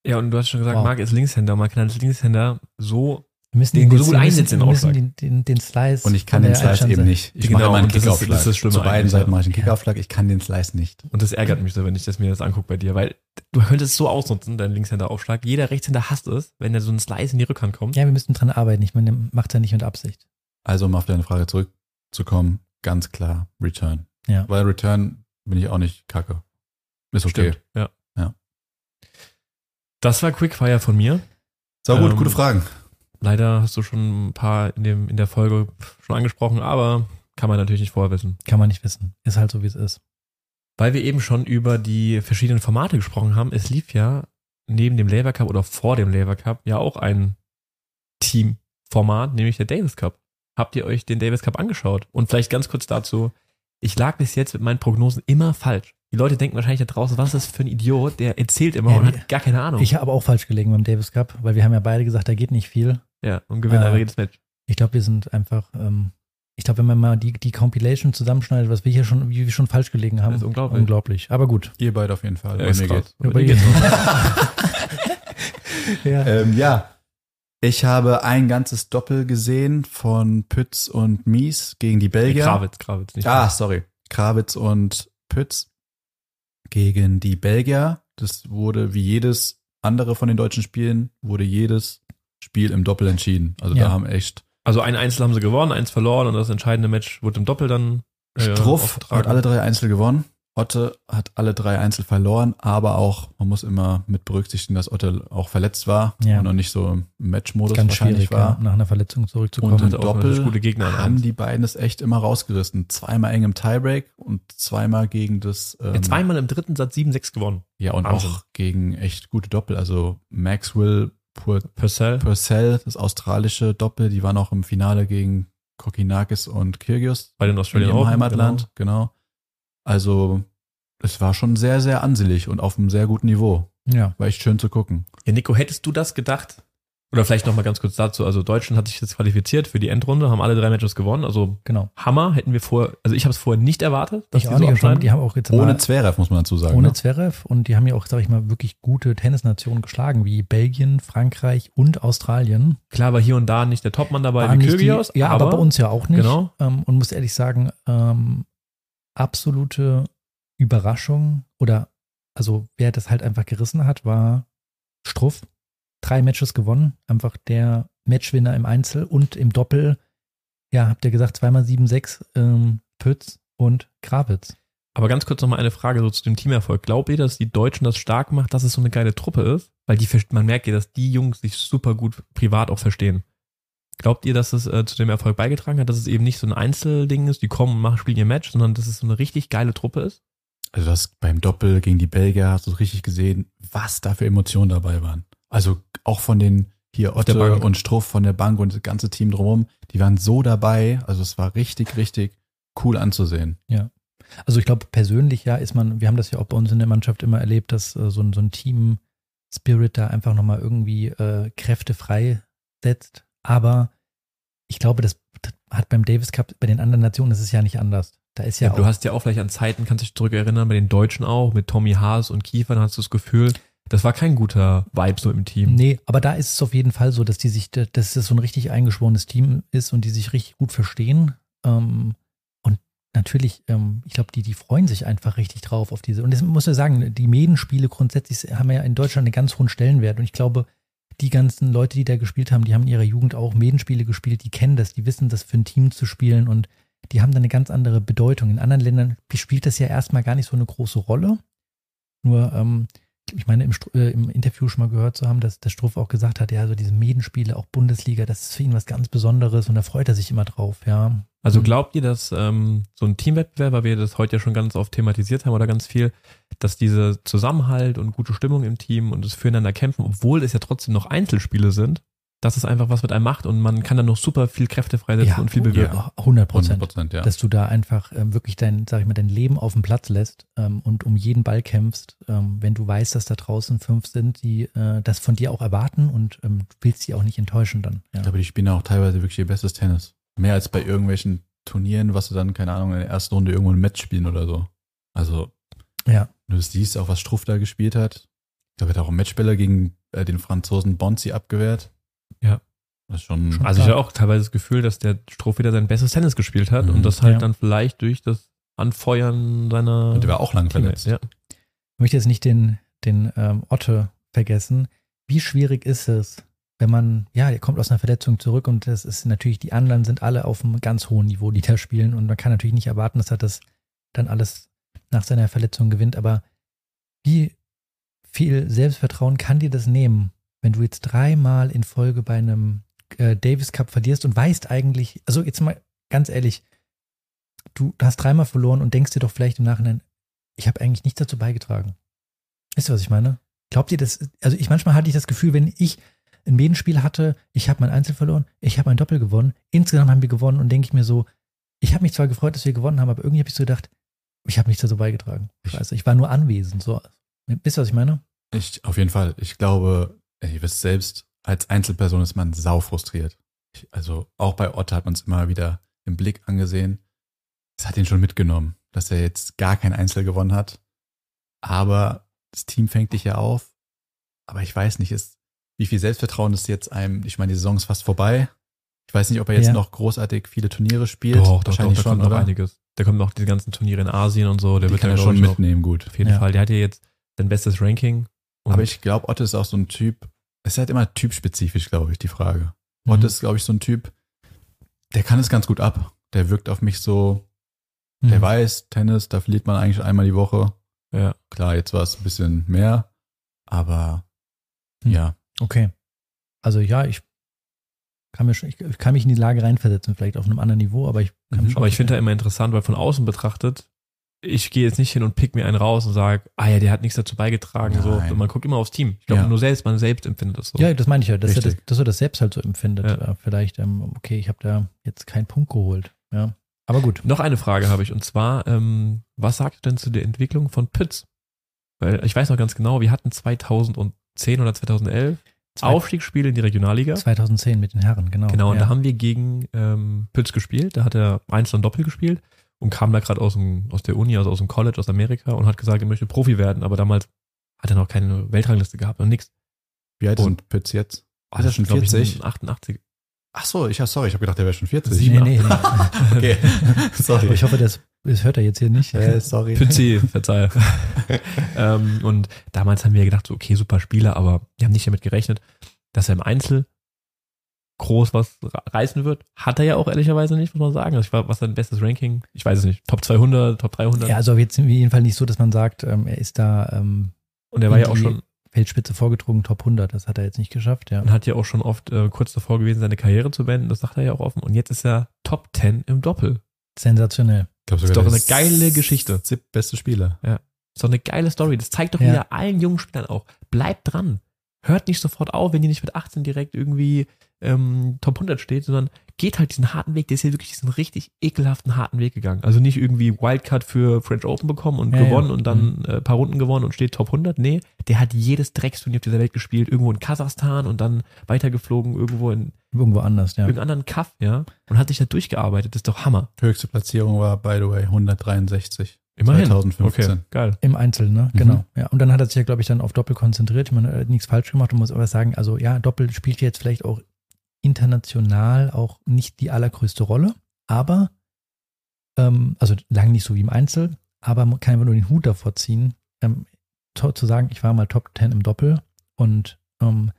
äh, Ja, und du hast schon gesagt, Wow. Marc ist Linkshänder. Man kann als Linkshänder so wir müssen Den den, so gut wir müssen, einsetzen, den wir müssen den, den, den Slice Und ich kann den Slice eben nicht. Ich Genau, mache immer einen und das ist- Kickaufschlag. das ist das Schlimme Zu beiden Seiten ja. mache ich einen. Kickaufschlag. Ich kann den Slice nicht. Und das ärgert mich so, wenn ich das mir das angucke bei dir, weil du könntest es so ausnutzen, deinen Linkshänder-Aufschlag. Jeder Rechtshänder hasst es, wenn der so ein Slice in die Rückhand kommt. Ja, wir müssen dran arbeiten. Ich meine, macht ja nicht mit Absicht. Also um auf deine Frage zurückzukommen, ganz klar Return. Ja. Weil Return bin ich auch nicht kacke. Ist okay. Stimmt. Ja. Ja. Das war Quickfire von mir. So gut, Ähm, gute Fragen. Leider hast du schon ein paar in, dem, in der Folge schon angesprochen, aber kann man natürlich nicht vorher wissen. Kann man nicht wissen. Ist halt so, wie es ist. Weil wir eben schon über die verschiedenen Formate gesprochen haben, es lief ja neben dem Lever Cup oder vor dem Lever Cup ja auch ein Teamformat, nämlich der Davis Cup. Habt ihr euch den Davis Cup angeschaut? Und vielleicht ganz kurz dazu, ich lag bis jetzt mit meinen Prognosen immer falsch. Die Leute denken wahrscheinlich da draußen, was ist das für ein Idiot, der erzählt immer Ja, und hat gar keine Ahnung. Ich habe auch falsch gelegen beim Davis Cup, weil wir haben ja beide gesagt, da geht nicht viel. Ja, und gewinnt Äh, einfach jedes Match. Ich glaube, wir sind einfach, ähm, ich glaube, wenn man mal die, die Compilation zusammenschneidet, was wir hier schon, wie wir schon falsch gelegen haben, Das ist unglaublich. unglaublich. Aber gut. Ihr beide auf jeden Fall. Ja, Bei mir geht's. Bei Bei geht's [laughs] [laughs] ja. Ähm, ja. Ich habe ein ganzes Doppel gesehen von Pütz und Mies gegen die Belgier. Krawitz, Krawitz, nicht Ah, sorry. Krawitz und Pütz. gegen die Belgier. Das wurde wie jedes andere von den deutschen Spielen, wurde jedes Spiel im Doppel entschieden. Also Ja. da haben echt Also ein Einzel haben sie gewonnen, eins verloren und das entscheidende Match wurde im Doppel dann äh, Struff hat alle drei Einzel gewonnen. Otte hat alle drei Einzel verloren, aber auch, man muss immer mit berücksichtigen, dass Otte auch verletzt war Ja. und noch nicht so im Matchmodus Ganz wahrscheinlich war. ja, nach einer Verletzung zurückzukommen. Und im Doppel gute Gegner an haben die beiden es echt immer rausgerissen. Zweimal eng im Tiebreak und zweimal gegen das ähm, Ja, zweimal im dritten Satz 7-6 gewonnen. ja und Wahnsinn. auch gegen echt gute Doppel. Also Maxwell Pur Purcell. Purcell, das australische Doppel, die waren auch im Finale gegen Kokinakis und Kyrgios Bei den in Australian ihrem Open, Heimatland, genau. Also es war schon sehr, sehr ansehlich und auf einem sehr guten Niveau. ja. War echt schön zu gucken. Ja, Nico, hättest du das gedacht? Oder vielleicht noch mal ganz kurz dazu. Also Deutschland hat sich jetzt qualifiziert für die Endrunde, haben alle drei Matches gewonnen. Also Genau. Hammer, hätten wir vor, also ich habe es vorher nicht erwartet, dass Ich die auch so nicht. Abschneiden. die haben auch jetzt Ohne Zverev, muss man dazu sagen. ohne ne? Zverev und die haben ja auch, sag ich mal, wirklich gute Tennisnationen geschlagen, wie Belgien, Frankreich und Australien. Klar war hier und da nicht der Topmann dabei Waren wie Kyrgios, ja, aber, bei uns ja auch nicht. Genau. Ähm, und muss ehrlich sagen, ähm, absolute Überraschung oder also wer das halt einfach gerissen hat, war Struff. Drei Matches gewonnen, einfach der Matchwinner im Einzel und im Doppel, ja, habt ihr gesagt, zweimal 7-6, ähm, Pütz und Krawitz. Aber ganz kurz noch mal eine Frage so zu dem Teamerfolg. Glaubt ihr, dass die Deutschen das stark macht, dass es so eine geile Truppe ist? Weil die, man merkt ja, dass die Jungs sich super gut privat auch verstehen. Glaubt ihr, dass es äh, zu dem Erfolg beigetragen hat, dass es eben nicht so ein Einzelding ist, die kommen und machen, spielen ihr Match, sondern dass es so eine richtig geile Truppe ist? Also das beim Doppel gegen die Belgier hast du richtig gesehen, was da für Emotionen dabei waren. Also auch von den hier Bank. und Struff von der Bank und das ganze Team drumherum, die waren so dabei. Also es war richtig, richtig cool anzusehen. Also ich glaube, persönlich ja ist man, wir haben das ja auch bei uns in der Mannschaft immer erlebt, dass äh, so ein, so ein Team-Spirit da einfach nochmal irgendwie äh, Kräfte freisetzt. Aber ich glaube, das hat beim Davis Cup, bei den anderen Nationen, das ist ja nicht anders. Da ist ja, Ja, auch, du hast ja auch vielleicht an Zeiten, kannst dich zurückerinnern, bei den Deutschen auch, mit Tommy Haas und Kiefer, dann hast du das Gefühl, das war kein guter Vibe so im Team. Nee, aber da ist es auf jeden Fall so, dass die sich, dass das so ein richtig eingeschworenes Team ist und die sich richtig gut verstehen. Ähm, und natürlich, ähm, ich glaube, die, die freuen sich einfach richtig drauf auf diese. Und das muss ich sagen, die Medenspiele grundsätzlich haben ja in Deutschland einen ganz hohen Stellenwert. Und ich glaube, die ganzen Leute, die da gespielt haben, die haben in ihrer Jugend auch Medenspiele gespielt, die kennen das, die wissen das für ein Team zu spielen und die haben dann eine ganz andere Bedeutung. In anderen Ländern spielt das ja erstmal gar nicht so eine große Rolle. Nur, ähm, ich meine, im, äh, im Interview schon mal gehört zu haben, dass der Struff auch gesagt hat, ja, so diese Medenspiele, auch Bundesliga, das ist für ihn was ganz Besonderes und da freut er sich immer drauf, ja. Also Mhm. glaubt ihr, dass ähm, so ein Teamwettbewerb, weil wir das heute ja schon ganz oft thematisiert haben oder ganz viel, dass diese Zusammenhalt und gute Stimmung im Team und das Füreinander kämpfen, obwohl es ja trotzdem noch Einzelspiele sind, dass es einfach was mit einem macht und man kann dann noch super viel Kräfte freisetzen ja, und viel bewirken. ja, 100 Prozent. Ja. Dass du da einfach ähm, wirklich dein, sag ich mal, dein Leben auf den Platz lässt ähm, und um jeden Ball kämpfst, ähm, wenn du weißt, dass da draußen fünf sind, die äh, das von dir auch erwarten und ähm, du willst die auch nicht enttäuschen dann. Ja. Ich glaube, die spielen auch teilweise wirklich ihr bestes Tennis. Mehr als bei irgendwelchen Turnieren, was du dann, keine Ahnung, in der ersten Runde irgendwo ein Match spielen oder so. Also, ja. du siehst auch, was Struff da gespielt hat. Ich glaube, er hat auch einen Matchspieler gegen äh, den Franzosen Bonzi abgewehrt. Ja. Das ist schon, Schon. Also ich habe auch teilweise das Gefühl, dass der Stroh wieder sein bestes Tennis gespielt hat Mhm. und das halt Ja. dann vielleicht durch das Anfeuern seiner und der war auch lang Teammates, verletzt. ja. Ich möchte jetzt nicht den, den ähm, Otte vergessen. Wie schwierig ist es, wenn man, ja, der kommt aus einer Verletzung zurück und das ist natürlich, die anderen sind alle auf einem ganz hohen Niveau, die da spielen und man kann natürlich nicht erwarten, dass er das dann alles nach seiner Verletzung gewinnt, aber wie viel Selbstvertrauen kann dir das nehmen, wenn du jetzt dreimal in Folge bei einem äh, Davis Cup verlierst und weißt eigentlich, also jetzt mal ganz ehrlich, du hast dreimal verloren und denkst dir doch vielleicht im Nachhinein, ich habe eigentlich nichts dazu beigetragen. Wisst ihr, was ich meine? Glaubt ihr das? Also ich manchmal hatte ich das Gefühl, wenn ich ein Medenspiel hatte, ich habe mein Einzel verloren, ich habe mein Doppel gewonnen, insgesamt haben wir gewonnen und denke ich mir so, ich habe mich zwar gefreut, dass wir gewonnen haben, aber irgendwie habe ich so gedacht, ich habe nichts dazu beigetragen. Scheiße, ich war nur anwesend. So, wisst ihr, was ich meine? Ich, auf jeden Fall. Ich glaube, ihr wisst selbst, als Einzelperson ist man sau frustriert. Ich, also auch bei Otto hat man es immer wieder im Blick angesehen. Es hat ihn schon mitgenommen, dass er jetzt gar kein Einzel gewonnen hat. Aber das Team fängt dich ja auf. Aber ich weiß nicht, ist, wie viel Selbstvertrauen ist jetzt einem, ich meine, die Saison ist fast vorbei. Ich weiß nicht, ob er jetzt Ja. noch großartig viele Turniere spielt. Doch, doch, doch, Wahrscheinlich da schon, kommt noch einiges. Der kommt auch diese ganzen Turniere in Asien und so. Der Die wird kann ja er schon mitnehmen, gut. Auf jeden Ja. Fall. Der hat ja jetzt sein bestes Ranking. Und Aber ich glaube, Otto ist auch so ein Typ, es ist halt immer typspezifisch, glaube ich, die Frage. Mhm. Otto ist, glaube ich, so ein Typ, der kann es ganz gut ab. Der wirkt auf mich so, Mhm. der weiß, Tennis, da verliert man eigentlich einmal die Woche. ja. Klar, jetzt war es ein bisschen mehr, aber Hm. ja. Okay. Also ja, ich kann, mir schon, ich, kann mich in die Lage reinversetzen, vielleicht auf einem anderen Niveau, aber ich kann Mhm. mich schon. Aber ich finde da immer interessant, weil von außen betrachtet, ich gehe jetzt nicht hin und pick mir einen raus und sage, ah ja, der hat nichts dazu beigetragen. So. Und man guckt immer aufs Team. Ich glaube, Ja. nur selbst, man selbst empfindet das so. Ja, das meine ich ja, dass er, das, dass er das selbst halt so empfindet. Ja. Vielleicht, ähm, okay, ich habe da jetzt keinen Punkt geholt. Ja. Aber gut. Noch eine Frage habe ich und zwar, ähm, was sagst du denn zu der Entwicklung von Pütz? Weil ich weiß noch ganz genau, wir hatten 2010 oder 2011 Zwei- Aufstiegsspiele in die Regionalliga. 2010 mit den Herren, genau. Genau, und ja. da haben wir gegen ähm, Pütz gespielt. Da hat er Einzel und Doppel gespielt und kam da gerade aus, dem- aus der Uni, also aus dem College, aus Amerika und hat gesagt, er möchte Profi werden. Aber damals hat er noch keine Weltrangliste gehabt und nix. Wie alt ist Und- Pütz jetzt? Oh, Ist er schon glaub ich, 40? ein 88. Ach so, ich, sorry, ich habe gedacht, der wäre schon 40. Sieben, Nee, nee, nee. [laughs] Okay, [laughs] sorry. Ich hoffe, das, das hört er jetzt hier nicht. Äh, sorry. Pützi, [laughs] verzeih. ähm, und damals haben wir gedacht, so, okay, super Spieler, aber wir haben nicht damit gerechnet, dass er im Einzel groß was re- reißen wird. Hat er ja auch ehrlicherweise nicht, muss man sagen. Also ich war, was sein bestes Ranking? Ich weiß es nicht. Top 200, Top 300. Ja, also jetzt auf jeden Fall nicht so, dass man sagt, ähm, er ist da ähm, und er war ja auch schon, Feldspitze vorgedrungen, Top 100. Das hat er jetzt nicht geschafft, ja. und hat ja auch schon oft äh, kurz davor gewesen, seine Karriere zu beenden. Das sagt er ja auch offen. Und jetzt ist er Top 10 im Doppel. Sensationell. Glaub, Ist doch eine geile Geschichte. Siebtbeste Spieler. Ist doch eine geile Story. Das zeigt doch Ja. wieder allen jungen Spielern auch. Bleibt dran. Hört nicht sofort auf, wenn ihr nicht mit 18 direkt irgendwie ähm, Top 100 steht, sondern geht halt diesen harten Weg. Der ist hier wirklich diesen richtig ekelhaften harten Weg gegangen. Also nicht irgendwie Wildcard für French Open bekommen und Ja, gewonnen ja. und dann äh, paar Runden gewonnen und steht Top 100. Nee, der hat jedes Drecksturnier auf dieser Welt gespielt. Irgendwo in Kasachstan und dann weitergeflogen irgendwo in Irgendwo anders, ja. irgendeinem anderen Kaff, ja. Und hat sich da durchgearbeitet. Das ist doch Hammer. Höchste Platzierung war, by the way, 163. Immerhin. 2015. Okay, geil. Im Einzel, ne? Mhm. Genau. Ja. Und dann hat er sich ja, glaube ich, dann auf Doppel konzentriert. Man hat nichts falsch gemacht und muss aber sagen, also ja, Doppel spielt jetzt vielleicht auch international auch nicht die allergrößte Rolle, aber, ähm, also lang nicht so wie im Einzel, aber man kann einfach nur den Hut davor ziehen, ähm, zu sagen, ich war mal Top 10 im Doppel und ähm,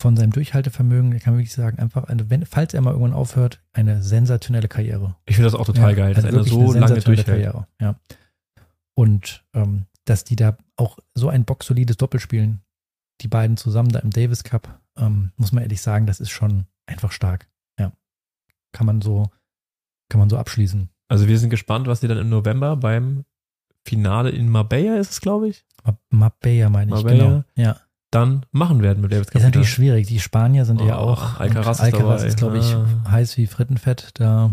von seinem Durchhaltevermögen, kann man wirklich sagen, einfach, eine, wenn, falls er mal irgendwann aufhört, eine sensationelle Karriere. Ich finde das auch total Ja, geil, dass also wirklich so eine lange durchhält. Karriere, ja. Und ähm, dass die da auch so ein boxsolides Doppel spielen, die beiden zusammen da im Davis Cup, ähm, muss man ehrlich sagen, das ist schon einfach stark. Ja. Kann man so, kann man so abschließen. Also wir sind gespannt, was sie dann im November beim Finale in Marbella ist es, glaube ich, Ma- Marbella meine ich, Marbella. genau. Ja. dann machen werden mit David Ist natürlich schwierig. Die Spanier sind ja Oh, auch. Alcaraz Alcaraz ist, glaube ich, Ah. heiß wie Frittenfett. Da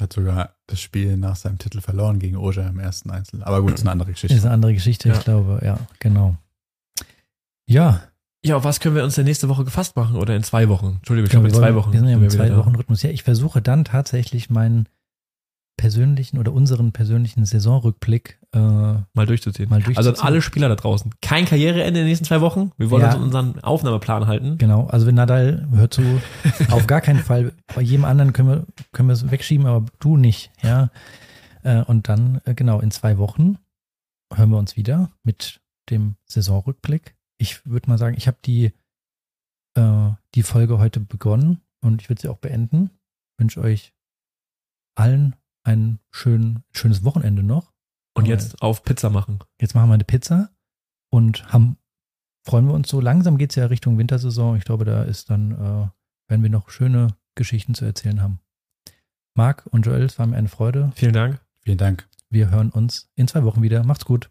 Hat sogar das Spiel nach seinem Titel verloren gegen Oja im ersten Einzel. Aber gut, ist eine andere Geschichte. ist eine andere Geschichte, Ja. ich glaube. Ja, genau. Ja, Ja, auf was können wir uns denn nächste Woche gefasst machen oder in zwei Wochen? Entschuldigung, ich glaube in zwei Wochen. Wir sind ja im wieder zwei da. Wochen Rhythmus. Ja, ich versuche dann tatsächlich meinen persönlichen oder unseren persönlichen Saisonrückblick äh, mal durchzuziehen. mal durchzuziehen. Also an alle Spieler da draußen. Kein Karriereende in den nächsten zwei Wochen. Wir wollen Ja. uns an unseren Aufnahmeplan halten. Genau, also wenn Nadal hört zu, [laughs] auf gar keinen Fall. Bei jedem anderen können wir, können wir es wegschieben, aber du nicht, ja. Äh, und dann, äh, genau, in zwei Wochen hören wir uns wieder mit dem Saisonrückblick. Ich würde mal sagen, ich habe die, äh, die Folge heute begonnen und ich würde sie auch beenden. wünsche euch allen ein schön, schönes Wochenende noch. Und jetzt auf Pizza machen. Jetzt machen wir eine Pizza und haben, freuen wir uns so. Langsam geht es ja Richtung Wintersaison. Ich glaube, da ist dann, äh, werden wir noch schöne Geschichten zu erzählen haben. Marc und Joel, es war mir eine Freude. Vielen Dank. Vielen Dank. Wir hören uns in zwei Wochen wieder. Macht's gut.